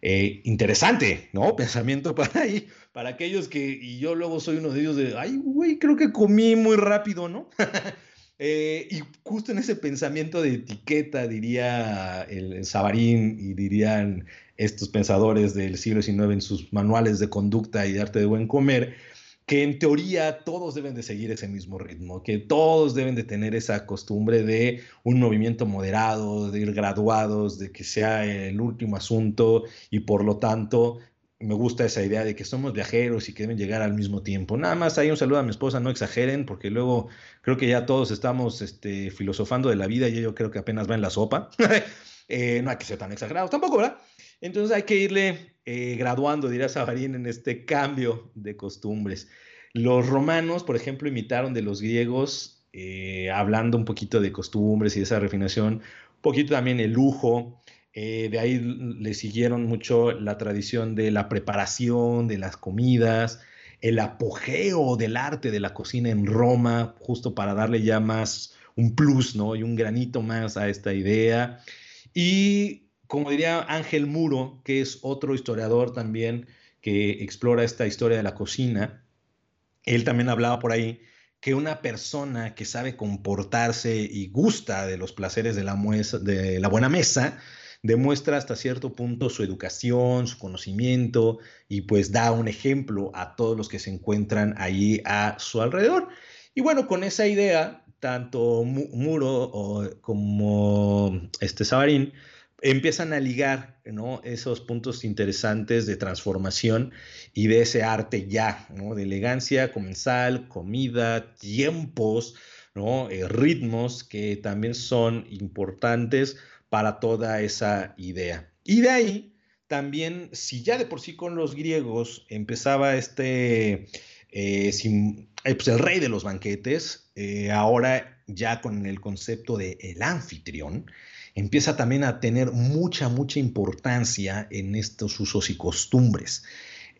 Eh, interesante, ¿no? Pensamiento para ahí, para aquellos que, y yo luego soy uno de ellos de, ay, güey, creo que comí muy rápido, ¿no? Eh, y justo en ese pensamiento de etiqueta, diría el, Sabarín y dirían estos pensadores del siglo XIX en sus manuales de conducta y de arte de buen comer, que en teoría todos deben de seguir ese mismo ritmo, que todos deben de tener esa costumbre de un movimiento moderado, de ir graduados, de que sea el último asunto y por lo tanto me gusta esa idea de que somos viajeros y que deben llegar al mismo tiempo. Nada más hay un saludo a mi esposa, no exageren, porque luego creo que ya todos estamos este, filosofando de la vida y yo creo que apenas va en la sopa. Eh, no hay que ser tan exagerados tampoco, ¿verdad? Entonces hay que irle eh, graduando, dirá Savarín, en este cambio de costumbres. Los romanos, por ejemplo, imitaron de los griegos, eh, hablando un poquito de costumbres y de esa refinación, un poquito también el lujo. Eh, de ahí le siguieron mucho la tradición de la preparación de las comidas, el apogeo del arte de la cocina en Roma, justo para darle ya más un plus, ¿no? Y un granito más a esta idea. Y como diría Ángel Muro, que es otro historiador también que explora esta historia de la cocina, él también hablaba por ahí que una persona que sabe comportarse y gusta de los placeres de la, buena mesa, demuestra hasta cierto punto su educación, su conocimiento y pues da un ejemplo a todos los que se encuentran ahí a su alrededor. Y bueno, con esa idea tanto Muro como este Sabarín empiezan a ligar esos puntos interesantes de transformación y de ese arte ya, de elegancia comensal, comida, tiempos. Eh, ritmos que también son importantes para toda esa idea. Y de ahí también, si ya de por sí con los griegos empezaba este, eh, eh, pues el rey de los banquetes, ahora ya con el concepto de el anfitrión, empieza también a tener mucha, mucha importancia en estos usos y costumbres.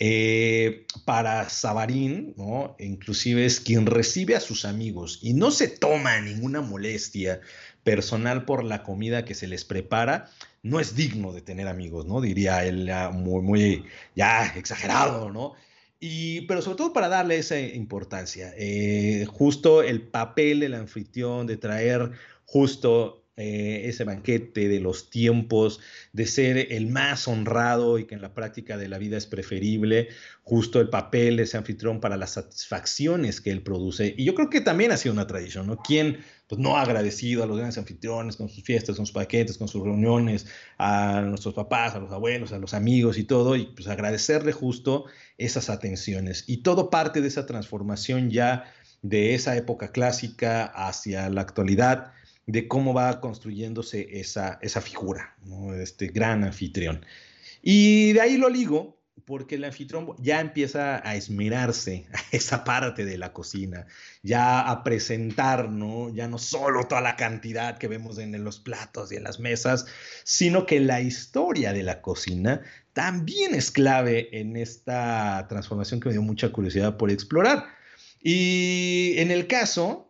Eh, para Sabarín, ¿no? inclusive es quien recibe a sus amigos y no se toma ninguna molestia personal por la comida que se les prepara, no es digno de tener amigos, ¿no? Diría él muy, muy ya exagerado, ¿no? Y, pero sobre todo para darle esa importancia, eh, justo el papel del anfitrión de traer justo eh, ese banquete de los tiempos, de ser el más honrado y que en la práctica de la vida es preferible, justo el papel de ese anfitrión para las satisfacciones que él produce. Y yo creo que también ha sido una tradición, ¿no? ¿Quién pues, no ha agradecido a los grandes anfitriones con sus fiestas, con sus paquetes, con sus reuniones, a nuestros papás, a los abuelos, a los amigos y todo, y pues agradecerle justo esas atenciones. Y todo parte de esa transformación ya de esa época clásica hacia la actualidad de cómo va construyéndose esa, esa figura, este gran anfitrión. Y de ahí lo ligo, porque el anfitrión ya empieza a esmerarse a esa parte de la cocina, ya a presentar, ¿no? Ya no solo toda la cantidad que vemos en los platos y en las mesas, sino que la historia de la cocina también es clave en esta transformación que me dio mucha curiosidad por explorar. Y en el caso,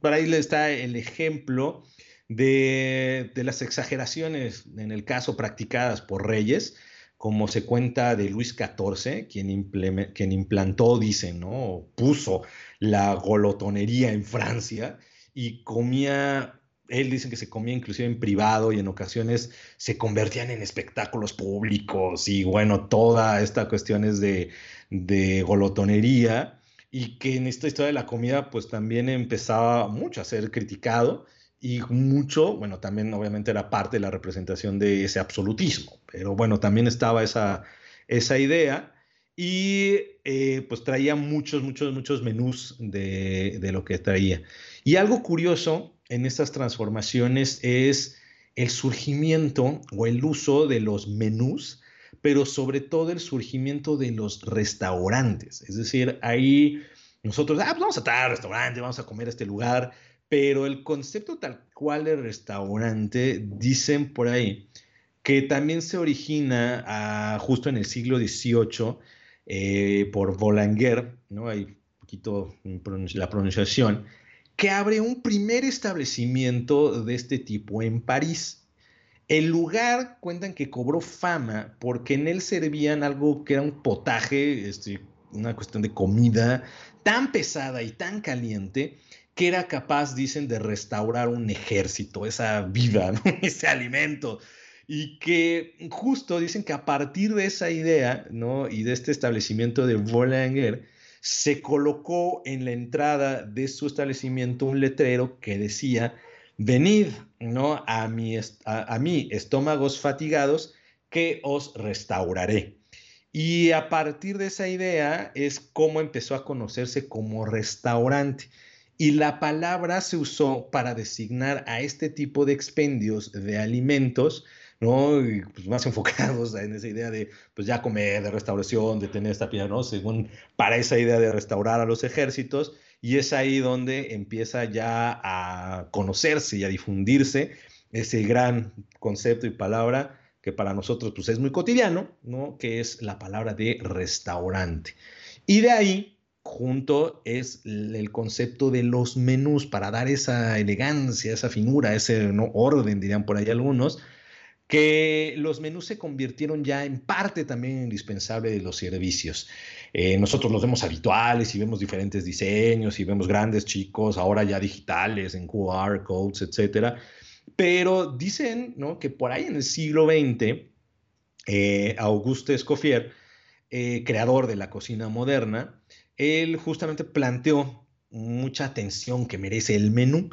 para ahí está el ejemplo de, las exageraciones, en el caso practicadas por reyes, como se cuenta de Luis XIV, quien, quien implantó, dicen, ¿no? puso la golotonería en Francia y comía él dice que se comía inclusive en privado y en ocasiones se convertían en espectáculos públicos y bueno, toda esta cuestión es de, de golotonería y que en esta historia de la comida pues también empezaba mucho a ser criticado y mucho, bueno, también obviamente era parte de la representación de ese absolutismo, pero bueno, también estaba esa, esa idea y eh, pues traía muchos, muchos, muchos menús de, de lo que traía. Y algo curioso en estas transformaciones es el surgimiento o el uso de los menús pero sobre todo el surgimiento de los restaurantes. Es decir, ahí nosotros, ah, pues vamos a estar al restaurante, vamos a comer a este lugar, pero el concepto tal cual de restaurante, dicen por ahí, que también se origina justo en el siglo XVIII eh, por Boulanger, ¿no? Hay un poquito la pronunciación, que abre un primer establecimiento de este tipo en París. El lugar cuentan que cobró fama porque en él servían algo que era un potaje, este, una cuestión de comida tan pesada y tan caliente que era capaz, dicen, de restaurar un ejército, esa vida, ese alimento. Y que justo dicen que a partir de esa idea ¿no? y de este establecimiento de Boulanger, se colocó en la entrada de su establecimiento un letrero que decía venid, ¿no? A, mi, a, mí, estómagos fatigados, que os restauraré. Y a partir de esa idea es cómo empezó a conocerse como restaurante. Y la palabra se usó para designar a este tipo de expendios de alimentos, ¿no? pues más enfocados en esa idea de, pues ya comer, de restauración, de tener esta piedra, ¿no? Según para esa idea de restaurar a los ejércitos y es ahí donde empieza ya a conocerse y a difundirse ese gran concepto y palabra que para nosotros pues, es muy cotidiano, ¿no? que es la palabra de restaurante. Y de ahí, junto, es el concepto de los menús para dar esa elegancia, esa finura, ese orden, dirían por ahí algunos, que los menús se convirtieron ya en parte también indispensable de los servicios. Eh, nosotros los vemos habituales y vemos diferentes diseños y vemos grandes chicos, ahora ya digitales, en QR codes, etcétera. Pero dicen ¿no? que por ahí en el siglo XX, eh, Auguste Escoffier, eh, creador de la cocina moderna, él justamente planteó mucha atención que merece el menú.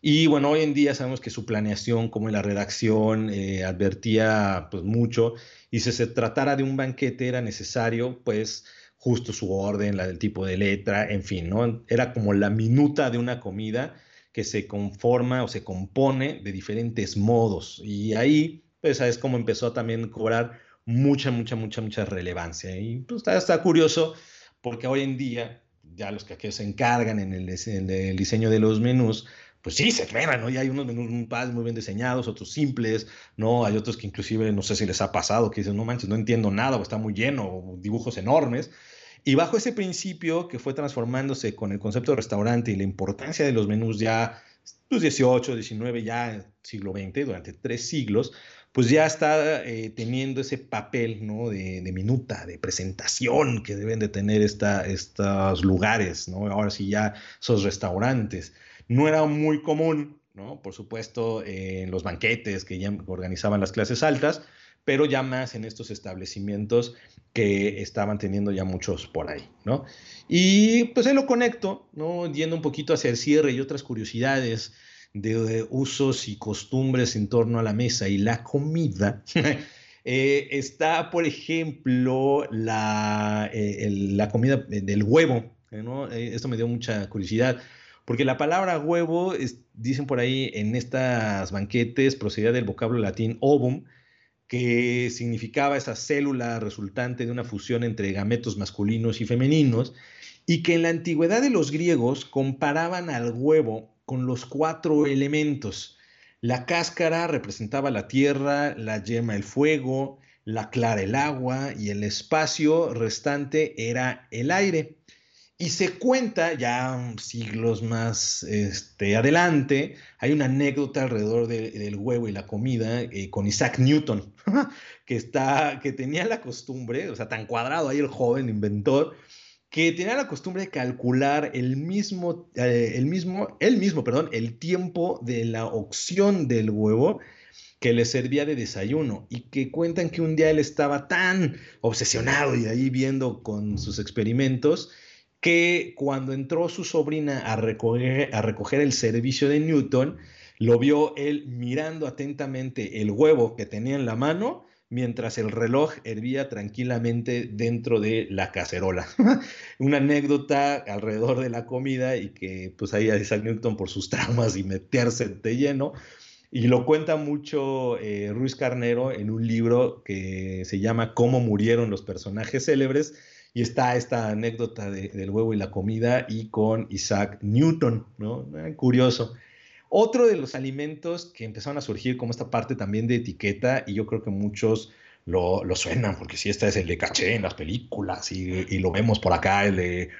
Y bueno, hoy en día sabemos que su planeación, como en la redacción, eh, advertía pues mucho. Y si se tratara de un banquete era necesario, pues, justo su orden, la del tipo de letra, en fin, ¿no? Era como la minuta de una comida que se conforma o se compone de diferentes modos. Y ahí, pues, es como empezó a también cobrar mucha, mucha, mucha, mucha relevancia. Y pues está, curioso porque hoy en día, ya los que se encargan en el diseño de los menús, pues sí, se esmeran, ¿no? Y hay unos menús muy bien diseñados, otros simples, ¿no? Hay otros que inclusive, no sé si les ha pasado, que dicen, no manches, no entiendo nada, o está muy lleno, o dibujos enormes. Y bajo ese principio que fue transformándose con el concepto de restaurante y la importancia de los menús ya, pues 18, 19, ya siglo XX, durante tres siglos, pues ya está eh, teniendo ese papel, ¿no? De, de, minuta, de presentación que deben de tener esta, estos lugares, ¿no? Ahora sí ya esos restaurantes. No era muy común, ¿no? Por supuesto, en los banquetes que ya organizaban las clases altas, pero ya más en estos establecimientos que estaban teniendo ya muchos por ahí, ¿no? Y pues ahí lo conecto, ¿no? Yendo un poquito hacia el cierre y otras curiosidades de, usos y costumbres en torno a la mesa y la comida. Eh, está, por ejemplo, la, eh, la comida del huevo, ¿no? Eh, esto me dio mucha curiosidad. Porque la palabra huevo, dicen por ahí en estas banquetes, procedía del vocablo latín ovum, que significaba esa célula resultante de una fusión entre gametos masculinos y femeninos, y que en la antigüedad de los griegos comparaban al huevo con los cuatro elementos. La cáscara representaba la tierra, la yema el fuego, la clara el agua y el espacio restante era el aire. Y se cuenta, ya siglos más este, adelante, hay una anécdota alrededor del huevo y la comida eh, con Isaac Newton, que, está, que tenía la costumbre, o sea, tan cuadrado ahí el joven inventor, que tenía la costumbre de calcular el mismo, eh, el mismo, el mismo, perdón, el tiempo de la opción del huevo que le servía de desayuno y que cuentan que un día él estaba tan obsesionado y ahí viendo con sus experimentos, que cuando entró su sobrina a recoger, el servicio de Newton, lo vio él mirando atentamente el huevo que tenía en la mano mientras el reloj hervía tranquilamente dentro de la cacerola. Una anécdota alrededor de la comida y que pues ahí a Isaac Newton por sus traumas y meterse de lleno. Y lo cuenta mucho eh, Ruiz Carnero en un libro que se llama Cómo murieron los personajes célebres y está esta anécdota del huevo y la comida y con Isaac Newton, ¿no? Eh, curioso. Otro de los alimentos que empezaron a surgir como esta parte también de etiqueta, y yo creo que muchos lo, suenan, porque si este es el de caché en las películas y, y, lo vemos por acá, el de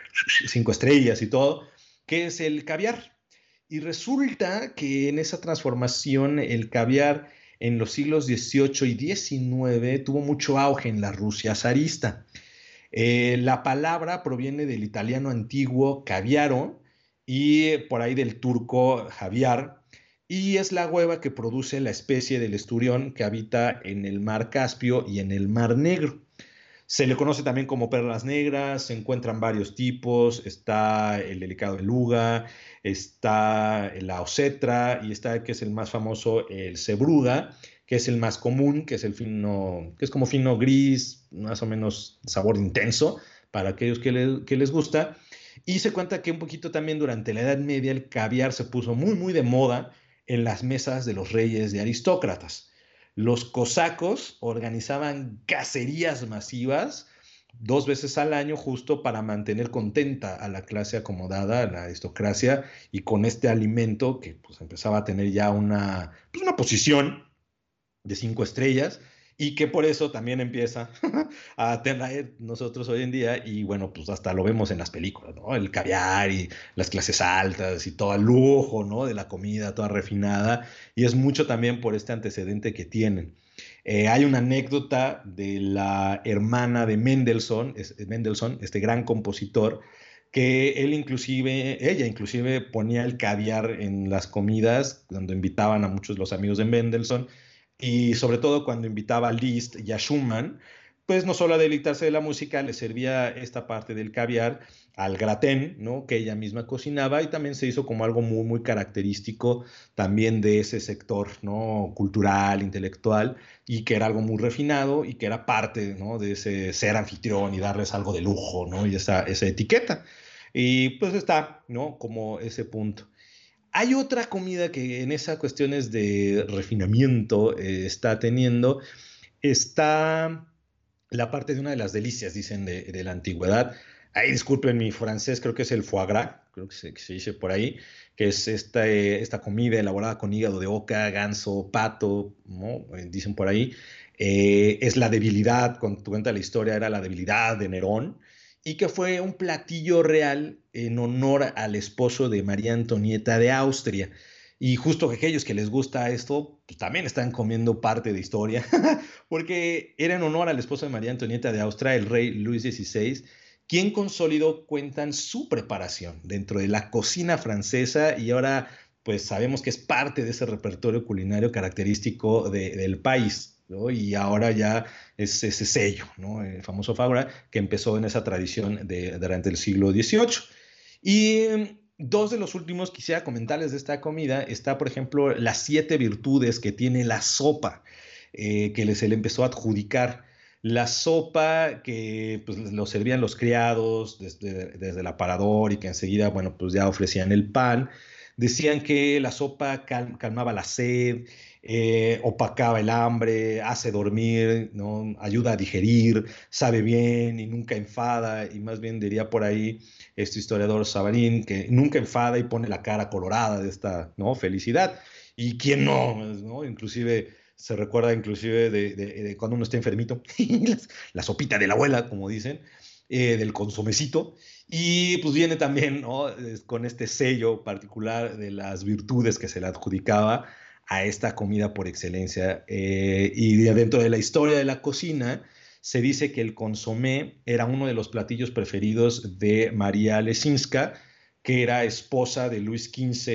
cinco estrellas y todo, que es el caviar. Y resulta que en esa transformación el caviar en los siglos XVIII y XIX tuvo mucho auge en la Rusia zarista. Eh, la palabra proviene del italiano antiguo caviaro y por ahí del turco javiar, y es la hueva que produce la especie del esturión que habita en el mar Caspio y en el mar Negro. Se le conoce también como perlas negras, se encuentran varios tipos, está el delicado de luga, está la ocetra y está que es el más famoso, el cebruga, que es el más común, que es el fino, que es como fino gris, más o menos sabor intenso para aquellos que, les gusta. Y se cuenta que un poquito también durante la Edad Media el caviar se puso muy, muy de moda en las mesas de los reyes de aristócratas. Los cosacos organizaban cacerías masivas dos veces al año justo para mantener contenta a la clase acomodada, a la aristocracia, y con este alimento que pues empezaba a tener ya una, pues, una posición de cinco estrellas y que por eso también empieza a tener nosotros hoy en día y bueno, pues hasta lo vemos en las películas, ¿no? El caviar y las clases altas y todo el lujo, ¿no? De la comida toda refinada y es mucho también por este antecedente que tienen. Eh, hay una anécdota de la hermana de Mendelssohn, Mendelssohn, este gran compositor, que él inclusive, ella inclusive ponía el caviar en las comidas cuando invitaban a muchos los amigos de Mendelssohn y sobre todo cuando invitaba a Liszt y a Schumann, pues no solo a deleitarse de la música, le servía esta parte del caviar al gratén, ¿no? Que ella misma cocinaba y también se hizo como algo muy, muy característico también de ese sector, ¿no? Cultural, intelectual, y que era algo muy refinado y que era parte, ¿no? De ese ser anfitrión y darles algo de lujo, ¿no? Y esa, esa etiqueta. Y pues está, ¿no? Como ese punto. Hay otra comida que en esas cuestiones de refinamiento eh, está teniendo, está la parte de una de las delicias, dicen, de, la antigüedad. Ahí disculpen mi francés, creo que es el foie gras, creo que se, dice por ahí, que es esta, eh, esta comida elaborada con hígado de oca, ganso, pato, ¿no? Eh, dicen por ahí. Es la debilidad, cuando cuenta la historia, era la debilidad de Nerón, y que fue un platillo real en honor al esposo de María Antonieta de Austria. Y justo que aquellos que les gusta esto, pues también están comiendo parte de historia, porque era en honor al esposo de María Antonieta de Austria, el rey Luis XVI, quien consolidó, cuentan, su preparación dentro de la cocina francesa y ahora pues sabemos que es parte de ese repertorio culinario característico del país. Y ahora ya es ese sello, el famoso Fabra, que empezó en esa tradición durante el siglo XVIII. Y Dos de los últimos quisiera comentarles de esta comida está, por ejemplo, las siete virtudes que tiene la sopa eh, que se le empezó a adjudicar. La sopa que pues, lo servían los criados desde, desde el aparador y que enseguida, bueno, pues ya ofrecían el pan. Decían que la sopa calmaba la sed, eh, opacaba el hambre, hace dormir, ¿no? ayuda a digerir, sabe bien y nunca enfada, y más bien diría por ahí este historiador Sabarín, que nunca enfada y pone la cara colorada de esta ¿no? felicidad. ¿Y quién no? ¿no? Inclusive se recuerda inclusive de, cuando uno está enfermito, la sopita de la abuela, como dicen, eh, del consomecito, y pues viene también ¿no? con este sello particular de las virtudes que se le adjudicaba a esta comida por excelencia. Eh, y dentro de la historia de la cocina, se dice que el consomé era uno de los platillos preferidos de María Lesinska, que era esposa de Luis XV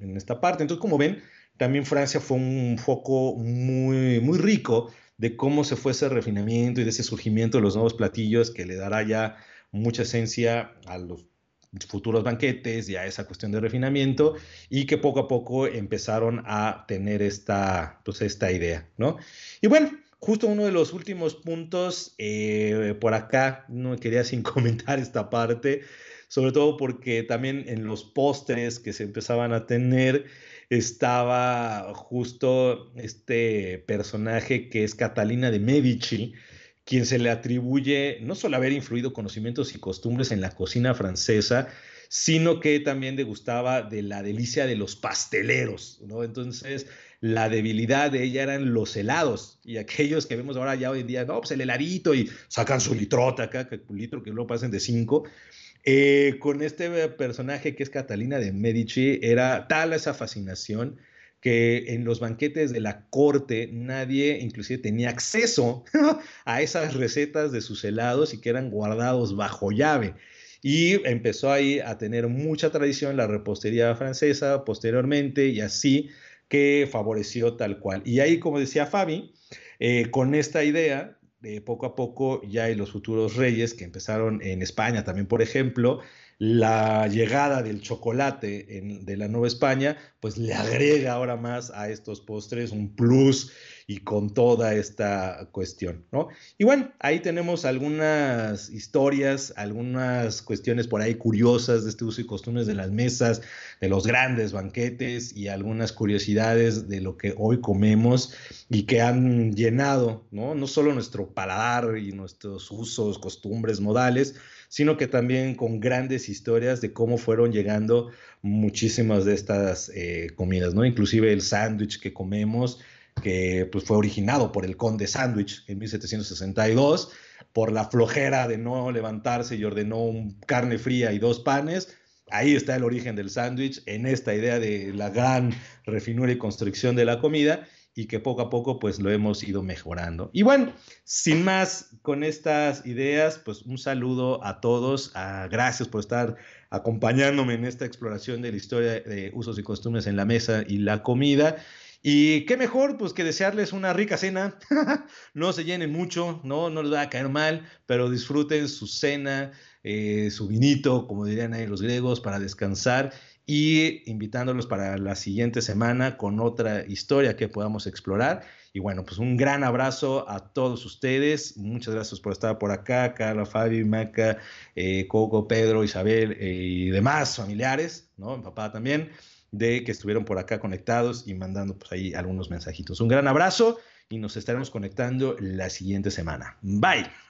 en esta parte. Entonces, como ven, también Francia fue un foco muy, muy rico de cómo se fue ese refinamiento y de ese surgimiento de los nuevos platillos que le dará ya mucha esencia a los futuros banquetes y a esa cuestión de refinamiento y que poco a poco empezaron a tener esta, pues esta idea, ¿no? Y bueno, justo uno de los últimos puntos eh, por acá, no quería sin comentar esta parte, sobre todo porque también en los postres que se empezaban a tener estaba justo este personaje que es Catalina de Medici, quien se le atribuye no solo haber influido conocimientos y costumbres en la cocina francesa, sino que también degustaba de la delicia de los pasteleros, ¿no? Entonces, la debilidad de ella eran los helados y aquellos que vemos ahora ya hoy en día, no, pues el heladito y sacan su litrota acá, que un litro que luego pasen de cinco. Eh, con este personaje que es Catalina de Medici, era tal esa fascinación que en los banquetes de la corte nadie inclusive tenía acceso a esas recetas de sus helados y que eran guardados bajo llave. Y empezó ahí a tener mucha tradición la repostería francesa posteriormente y así que favoreció tal cual. Y ahí, como decía Fabi, eh, con esta idea, de poco a poco ya hay los futuros reyes que empezaron en España también, por ejemplo, la llegada del chocolate de la Nueva España, pues le agrega ahora más a estos postres un plus y con toda esta cuestión, ¿no? Y bueno, ahí tenemos algunas historias, algunas cuestiones por ahí curiosas de este uso y costumbres de las mesas, de los grandes banquetes y algunas curiosidades de lo que hoy comemos y que han llenado, ¿no? No solo nuestro paladar y nuestros usos, costumbres, modales, sino que también con grandes historias de cómo fueron llegando muchísimas de estas eh, comidas, ¿no? Inclusive el sándwich que comemos, que pues, fue originado por el conde sándwich en 1762, por la flojera de no levantarse y ordenó un carne fría y dos panes. Ahí está el origen del sándwich, en esta idea de la gran refinura y construcción de la comida y que poco a poco pues lo hemos ido mejorando. Y bueno, sin más con estas ideas, pues un saludo a todos, gracias por estar acompañándome en esta exploración de la historia de usos y costumbres en la mesa y la comida. Y qué mejor, pues que desearles una rica cena. no se llenen mucho, no, no les va a caer mal, pero disfruten su cena, eh, su vinito, como dirían ahí los griegos, para descansar y invitándolos para la siguiente semana con otra historia que podamos explorar. Y bueno, pues un gran abrazo a todos ustedes. Muchas gracias por estar por acá, Carla, Fabi, Maca, eh, Coco, Pedro, Isabel eh, y demás familiares, ¿no? Mi papá también, de que estuvieron por acá conectados y mandando pues ahí algunos mensajitos. Un gran abrazo y nos estaremos conectando la siguiente semana. Bye.